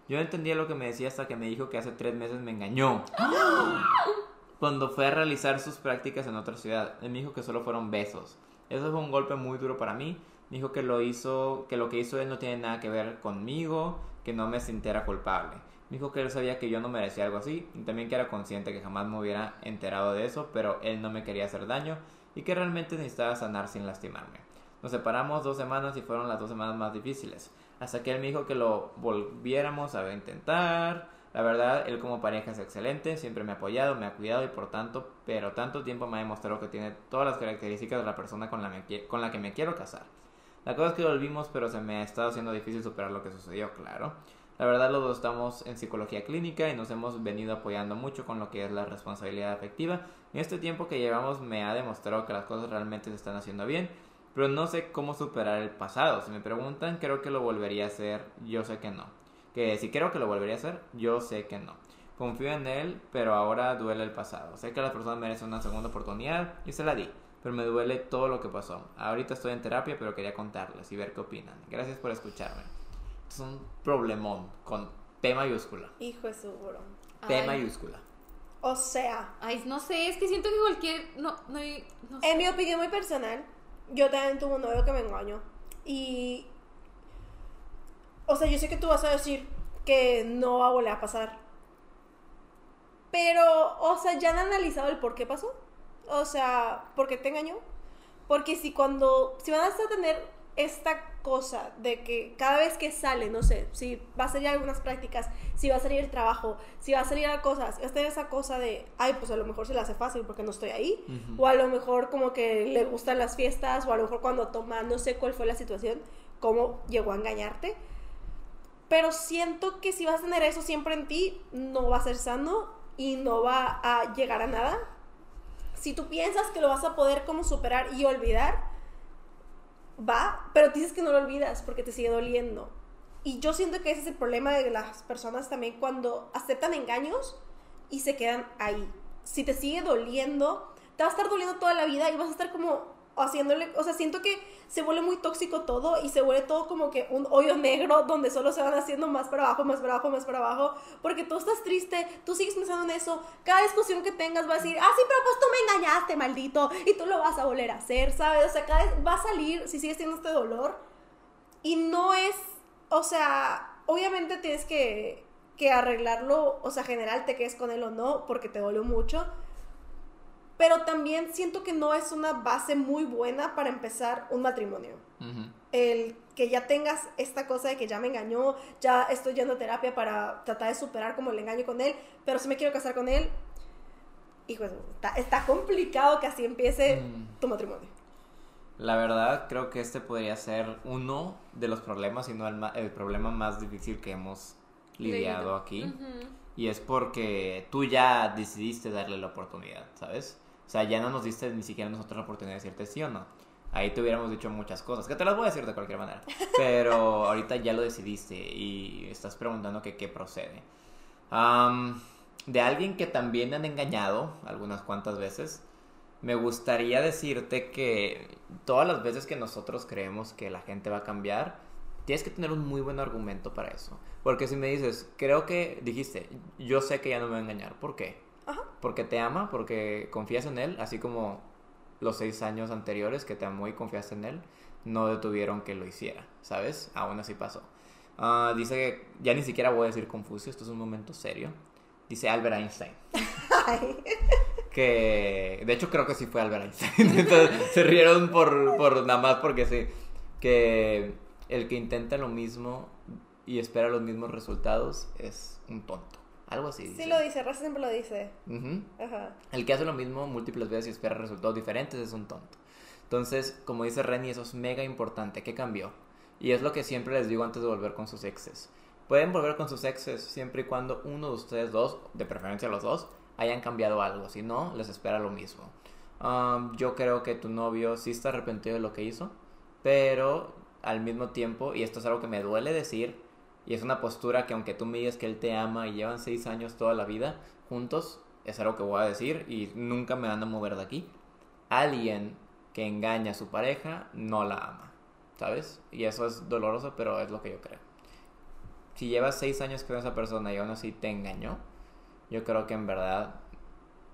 Yo entendía lo que me decía hasta que me dijo que hace tres meses me engañó. Cuando fue a realizar sus prácticas en otra ciudad, él me dijo que solo fueron besos. Eso fue un golpe muy duro para mí. Me dijo que lo hizo, que lo que hizo él no tiene nada que ver conmigo, que no me sintiera culpable. Dijo que él sabía que yo no merecía algo así y también que era consciente que jamás me hubiera enterado de eso, pero él no me quería hacer daño y que realmente necesitaba sanar sin lastimarme. Nos separamos dos semanas y fueron las dos semanas más difíciles. Hasta que él me dijo que lo volviéramos a intentar. La verdad, él como pareja es excelente, siempre me ha apoyado, me ha cuidado y por tanto, pero tanto tiempo me ha demostrado que tiene todas las características de la persona con la, con la que me quiero casar. La cosa es que volvimos, pero se me ha estado haciendo difícil superar lo que sucedió, claro. La verdad, los dos estamos en psicología clínica y nos hemos venido apoyando mucho con lo que es la responsabilidad afectiva. En este tiempo que llevamos me ha demostrado que las cosas realmente se están haciendo bien, pero no sé cómo superar el pasado. Si me preguntan, creo que lo volvería a hacer, yo sé que no. Que si creo que lo volvería a hacer, yo sé que no. Confío en él, pero ahora duele el pasado. Sé que la persona merece una segunda oportunidad y se la di, pero me duele todo lo que pasó. Ahorita estoy en terapia, pero quería contarles y ver qué opinan. Gracias por escucharme es un problemón con P mayúscula. Hijo de su bro. P mayúscula. O sea. Ay, no sé, es que siento que cualquier. No, no, no En mi opinión muy personal, yo también tuve un novio que me engañó. Y. O sea, yo sé que tú vas a decir que no va a volver a pasar. Pero, o sea, ya han analizado el por qué pasó. O sea, ¿por qué te engañó? Porque si cuando. Si van a tener esta cosa de que cada vez que sale, no sé, si va a salir algunas prácticas, si va a salir el trabajo, si va a salir a cosas, esta esa cosa de, ay, pues a lo mejor se le hace fácil porque no estoy ahí, o a lo mejor como que le gustan las fiestas, o a lo mejor cuando toma, no sé cuál fue la situación, cómo llegó a engañarte. Pero siento que si vas a tener eso siempre en ti, no va a ser sano y no va a llegar a nada. Si tú piensas que lo vas a poder como superar y olvidar, va, pero dices que no lo olvidas porque te sigue doliendo. Y yo siento que ese es el problema de las personas también cuando aceptan engaños y se quedan ahí. Si te sigue doliendo, te va a estar doliendo toda la vida y vas a estar como haciéndole, o sea, siento que se vuelve muy tóxico todo y se vuelve todo como que un hoyo negro donde solo se van haciendo más para abajo, más para abajo, más para abajo, porque tú estás triste, tú sigues pensando en eso, cada discusión que tengas va a decir, ah, sí, pero pues tú me engañaste, maldito, y tú lo vas a volver a hacer, ¿sabes? O sea, cada vez va a salir si sigues teniendo este dolor y no es, o sea, obviamente tienes que, que arreglarlo, o sea, general, te quedes con él o no, porque te dolió mucho, pero también siento que no es una base muy buena para empezar un matrimonio. El que ya tengas esta cosa de que ya me engañó, ya estoy yendo a terapia para tratar de superar como el engaño con él, pero si me quiero casar con él, hijo, está, está complicado que así empiece mm. tu matrimonio. La verdad, creo que este podría ser uno de los problemas, sino el, el problema más difícil que hemos lidiado aquí. Y es porque tú ya decidiste darle la oportunidad, ¿sabes? O sea, ya no nos diste ni siquiera nosotros la oportunidad de decirte sí o no. Ahí te hubiéramos dicho muchas cosas, que te las voy a decir de cualquier manera. Pero ahorita ya lo decidiste y estás preguntando que qué procede. de alguien que también han engañado algunas cuantas veces, me gustaría decirte que todas las veces que nosotros creemos que la gente va a cambiar, tienes que tener un muy buen argumento para eso. Porque si me dices, creo que dijiste, yo sé que ya no me va a engañar, ¿por qué? Porque te ama, porque confías en él, así como los seis años anteriores que te amó y confiaste en él, no detuvieron que lo hiciera, ¿sabes? Aún así pasó. Ah, dice que, ya ni siquiera voy a decir Confucio, esto es un momento serio. Dice Albert Einstein. que, de hecho creo que sí fue Albert Einstein. Entonces, se rieron por, por nada más porque sí. Que el que intenta lo mismo y espera los mismos resultados es un tonto. Algo así. Sí lo dice, Raza siempre lo dice. El que hace lo mismo múltiples veces y espera resultados diferentes es un tonto. Entonces, como dice Renny, eso es mega importante. ¿Qué cambió? Y es lo que siempre les digo antes de volver con sus exes. Pueden volver con sus exes siempre y cuando uno de ustedes dos, de preferencia los dos, hayan cambiado algo. Si no, les espera lo mismo. yo creo que tu novio sí está arrepentido de lo que hizo, pero al mismo tiempo, y esto es algo que me duele decir, Y es una postura que aunque tú me digas que él te ama y llevan seis años toda la vida juntos, es algo que voy a decir y nunca me van a mover de aquí. Alguien que engaña a su pareja no la ama, ¿sabes? Y eso es doloroso, pero es lo que yo creo. Si llevas seis años con esa persona y aún así te engañó, yo creo que en verdad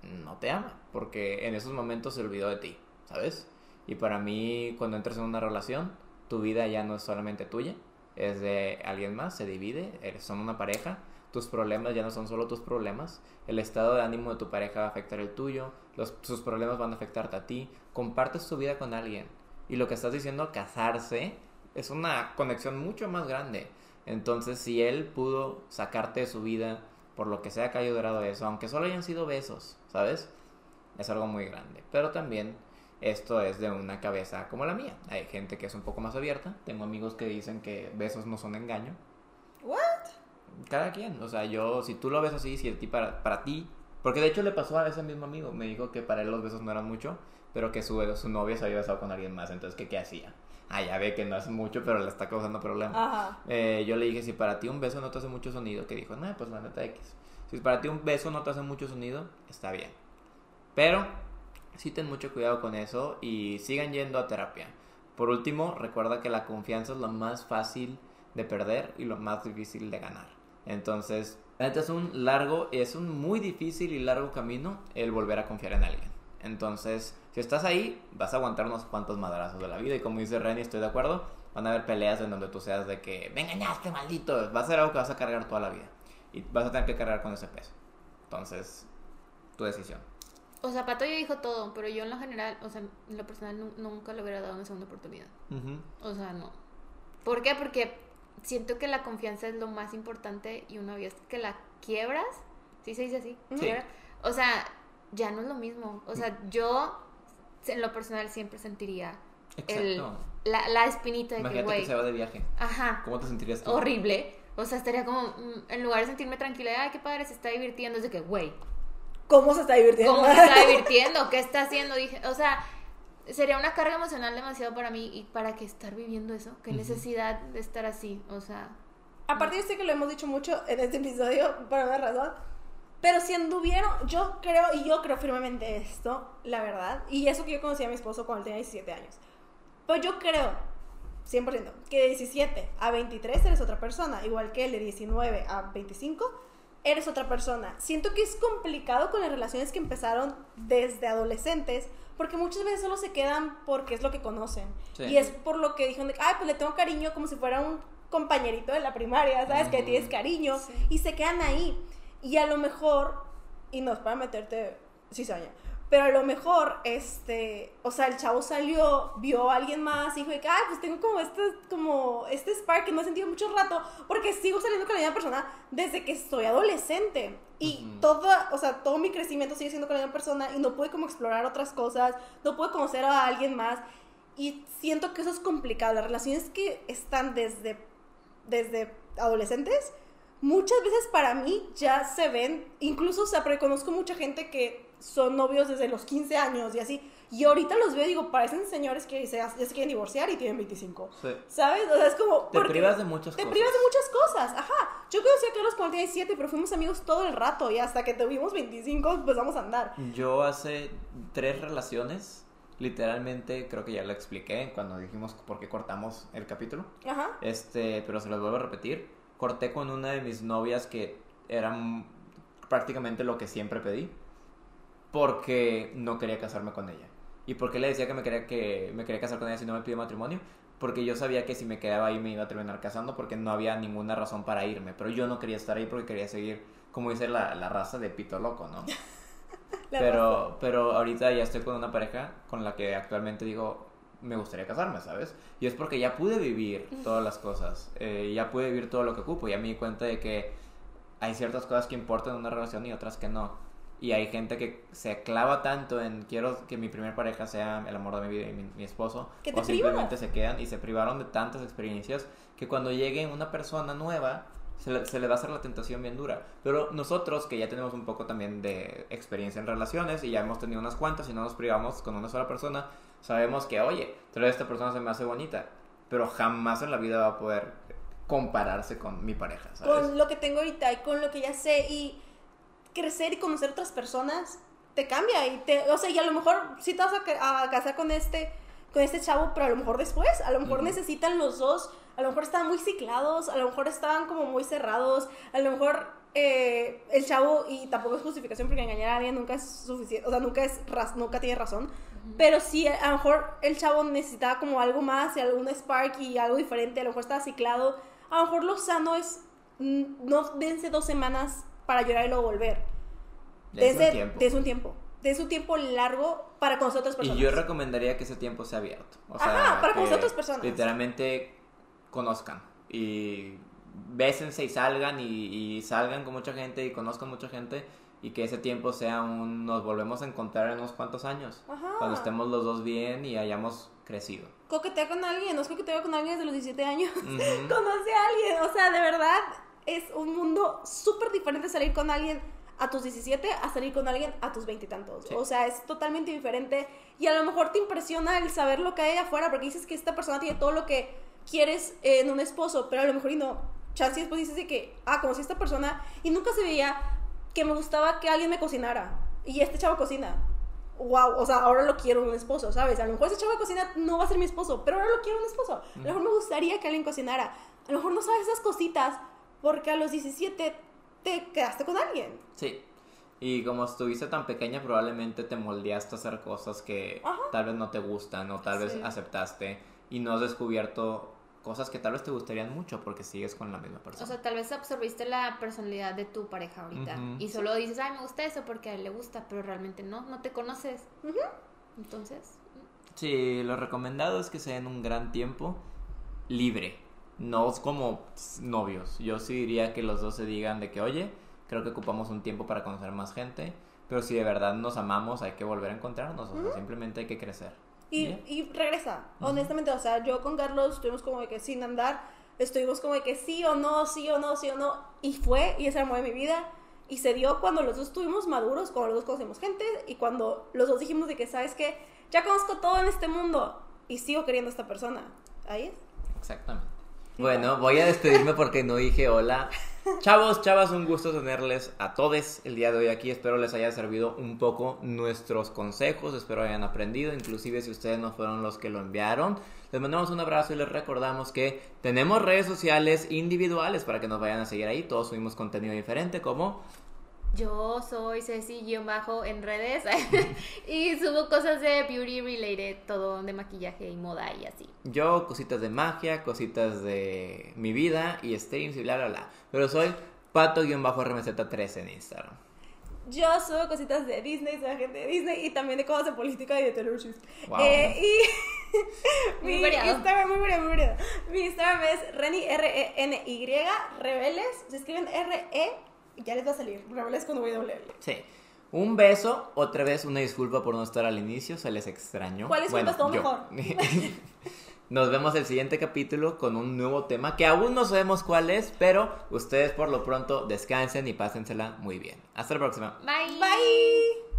no te ama, porque en esos momentos se olvidó de ti, ¿sabes? Y para mí, cuando entras en una relación, tu vida ya no es solamente tuya, es de alguien más, se divide, eres- son una pareja, tus problemas ya no son solo tus problemas, el estado de ánimo de tu pareja va a afectar el tuyo, los, sus problemas van a afectarte a ti, compartes tu vida con alguien. Y lo que estás diciendo, casarse, es una conexión mucho más grande. Entonces, si él pudo sacarte de su vida por lo que sea que haya durado eso, aunque solo hayan sido besos, ¿sabes? Es algo muy grande. Pero también esto es de una cabeza como la mía. Hay gente que es un poco más abierta. Tengo amigos que dicen que besos no son engaño. ¿What? Cada quien. O sea, yo, si tú lo ves así, si a ti para, para ti. Porque de hecho le pasó a ese mismo amigo. Me dijo que para él los besos no eran mucho, pero que su, su novia se había besado con alguien más. Entonces, ¿qué, qué hacía? Ah, ya ve que no es mucho, pero le está causando problemas. Ajá. Eh, yo le dije, si para ti un beso no te hace mucho sonido, que dijo, no, pues la neta X. Si para ti un beso no te hace mucho sonido, está bien. Pero sí ten mucho cuidado con eso y sigan yendo a terapia. Por último, recuerda que la confianza es lo más fácil de perder y lo más difícil de ganar. Entonces, es un largo, es un muy difícil y largo camino el volver a confiar en alguien. Entonces, si estás ahí, vas a aguantar unos cuantos madrazos de la vida. Y como dice Renny, estoy de acuerdo. Van a haber peleas en donde tú seas de que me engañaste, maldito. Va a ser algo que vas a cargar toda la vida. Y vas a tener que cargar con ese peso. Entonces, tu decisión. O sea, Pato ya dijo todo, pero yo en lo general, o sea, en lo personal nu- nunca le hubiera dado una segunda oportunidad. O sea, no. ¿Por qué? Porque siento que la confianza es lo más importante y una vez que la quiebras, ¿sí se dice así? Sí. O sea, ya no es lo mismo. O sea, yo en lo personal siempre sentiría el, Exacto. la, la espinita de que, Imagínate que güey, se va de viaje. ajá, ¿Cómo te sentirías tú? horrible. O sea, estaría como, mm, en lugar de sentirme tranquila, ay, qué padre, se está divirtiendo, es de que, güey, ¿Cómo se está divirtiendo? ¿Cómo se está divirtiendo? ¿Qué está haciendo? Dije, o sea, sería una carga emocional demasiado para mí y para que estar viviendo eso, qué necesidad de estar así, o sea, Aparte, yo sé que lo hemos dicho mucho en este episodio, por una razón. Pero si anduvieron, yo creo, y yo creo firmemente esto, la verdad, y eso que yo conocí a mi esposo cuando él tenía 17 años. Pues yo creo, 100%, que de 17 a 23 eres otra persona, igual que el de 19 a 25 eres otra persona. Siento que es complicado con las relaciones que empezaron desde adolescentes, porque muchas veces solo se quedan porque es lo que conocen. Sí. Y es por lo que dijeron, de, ay, pues le tengo cariño como si fuera un compañerito de la primaria, ¿sabes? Que le tienes cariño. Sí. Y se quedan ahí. Y a lo mejor, y no es para meterte cizaña, pero a lo mejor, este, o sea, el chavo salió, vio a alguien más y dijo, ay, pues tengo como este, como este spark que no he sentido mucho rato, porque sigo saliendo con la misma persona desde que estoy adolescente. Y toda, o sea, todo mi crecimiento sigue siendo con la misma persona y no pude como explorar otras cosas, no pude conocer a alguien más. Y siento que eso es complicado. Las relaciones que están desde, desde adolescentes, muchas veces para mí ya se ven, incluso, o sea, porque conozco mucha gente que son novios desde los 15 años y así. Y ahorita los veo y digo, parecen señores que se, ya se quieren divorciar y tienen 25. Sí. ¿Sabes? O sea, es como... Te privas de muchas Te cosas. privas de muchas cosas, ajá. Yo conocí a Carlos cuando tenía 17, pero fuimos amigos todo el rato y hasta que tuvimos 25 empezamos a andar. Yo hace tres relaciones, literalmente, creo que ya lo expliqué cuando dijimos por qué cortamos el capítulo. Ajá. Este, pero se los vuelvo a repetir. Corté con una de mis novias que era prácticamente lo que siempre pedí. Porque no quería casarme con ella. ¿Y por qué le decía que me quería, que me quería casar con ella si no me pide matrimonio? Porque yo sabía que si me quedaba ahí me iba a terminar casando porque no había ninguna razón para irme. Pero yo no quería estar ahí porque quería seguir, como dice la, la raza de pito loco, ¿no? Pero, pero ahorita ya estoy con una pareja con la que actualmente digo, me gustaría casarme, ¿sabes? Y es porque ya pude vivir todas las cosas, eh, ya pude vivir todo lo que ocupo, ya me di cuenta de que hay ciertas cosas que importan en una relación y otras que no. Y hay gente que se clava tanto en quiero que mi primer pareja sea el amor de mi vida y mi, mi esposo. Que te o simplemente se quedan y se privaron de tantas experiencias que cuando llegue una persona nueva se le, se le va a hacer la tentación bien dura. Pero nosotros que ya tenemos un poco también de experiencia en relaciones y ya hemos tenido unas cuantas y no nos privamos con una sola persona, sabemos que, oye, vez esta persona se me hace bonita, pero jamás en la vida va a poder compararse con mi pareja, ¿sabes? con lo que tengo ahorita y con lo que ya sé y crecer y conocer otras personas te cambia y te, o sea, y a lo mejor sí te vas a, ca- a casar con este con este chavo, pero a lo mejor después, a lo mejor necesitan los dos, a lo mejor estaban muy ciclados, a lo mejor estaban como muy cerrados, a lo mejor eh, el chavo, y tampoco es justificación porque engañar a alguien nunca es suficiente, o sea, nunca, es, nunca tiene razón, pero sí, a lo mejor el chavo necesitaba como algo más y algún spark y algo diferente, a lo mejor estaba ciclado, a lo mejor lo sano es, mm, no dense dos semanas para llorar y luego volver, Dense un dense, tiempo. dense un tiempo, dense un tiempo largo para conocer otras Y personas. yo recomendaría que ese tiempo sea abierto. O sea, Ajá, para que conocer otras personas. Literalmente conozcan y bésense y salgan y, y salgan con mucha gente y conozcan mucha gente y que ese tiempo sea un nos volvemos a encontrar en unos cuantos años. Ajá. Cuando estemos los dos bien y hayamos crecido. coquetea con alguien, no es coquetea con alguien desde los 17 años. Ujú. Conoce a alguien, o sea, de verdad es un mundo súper diferente salir con alguien a tus 17 a salir con alguien a tus veintitantos. Sí. O sea, es totalmente diferente y a lo mejor te impresiona el saber lo que hay afuera porque dices que esta persona tiene todo lo que quieres en un esposo, pero a lo mejor y no. Chance después dices de que, ah, conocí a esta persona y nunca se veía que me gustaba que alguien me cocinara y este chavo cocina. Wow, o sea, ahora lo quiero un esposo, ¿sabes? A lo mejor ese chavo de cocina no va a ser mi esposo, pero ahora lo quiero un esposo. A lo mejor me gustaría que alguien cocinara. A lo mejor no sabes esas cositas porque a los 17 te quedaste con alguien. Sí. Y como estuviste tan pequeña, probablemente te moldeaste a hacer cosas que Ajá. tal vez no te gustan o tal vez Sí. aceptaste y no has descubierto cosas que tal vez te gustarían mucho porque sigues con la misma persona. O sea, tal vez absorbiste la personalidad de tu pareja ahorita. Ujú. Y solo dices, ay, me gusta eso porque a él le gusta, pero realmente no, no te conoces. Ujú. Entonces, Sí, lo recomendado es que se den un gran tiempo libre, no es como novios. Yo sí diría que los dos se digan de que, oye, creo que ocupamos un tiempo para conocer más gente, pero si de verdad nos amamos hay que volver a encontrarnos, o sea, simplemente hay que crecer. Y, y regresa, honestamente, o sea, yo con Carlos estuvimos como de que sin andar, estuvimos como de que sí o no, sí o no, sí o no, y fue, y es el amor de mi vida, y se dio cuando los dos estuvimos maduros, cuando los dos conocimos gente, y cuando los dos dijimos de que, ¿sabes qué? Ya conozco todo en este mundo, y sigo queriendo a esta persona. Ahí es. Exactamente. Bueno, voy a despedirme porque no dije hola. Chavos, chavas, un gusto tenerles a todos el día de hoy aquí. Espero les haya servido un poco nuestros consejos. Espero hayan aprendido. Inclusive si ustedes no fueron los que lo enviaron. Les mandamos un abrazo y les recordamos que tenemos redes sociales individuales para que nos vayan a seguir ahí. Todos subimos contenido diferente como yo soy Ceci-bajo en redes y subo cosas de beauty related, todo de maquillaje y moda y así. yo, cositas de magia, cositas de mi vida y streams y bla bla bla. Pero soy pato-rmz3 en Instagram. Yo subo cositas de Disney, soy agente de Disney, y también de cosas de política y de Taylor Swift. Wow. Eh, y Muy mi variado. Instagram, muy variado, muy variado. Mi Instagram es Reni, R-E-N-Y, Rebeles, se escriben R-E, ya les va a salir, Rebeles con W. Sí. Un beso, otra vez una disculpa por no estar al inicio, se les extrañó. ¿Cuál disculpa yo. mejor? Nos vemos el siguiente capítulo con un nuevo tema que aún no sabemos cuál es, pero ustedes por lo pronto descansen y pásensela muy bien. Hasta la próxima. Bye. Bye.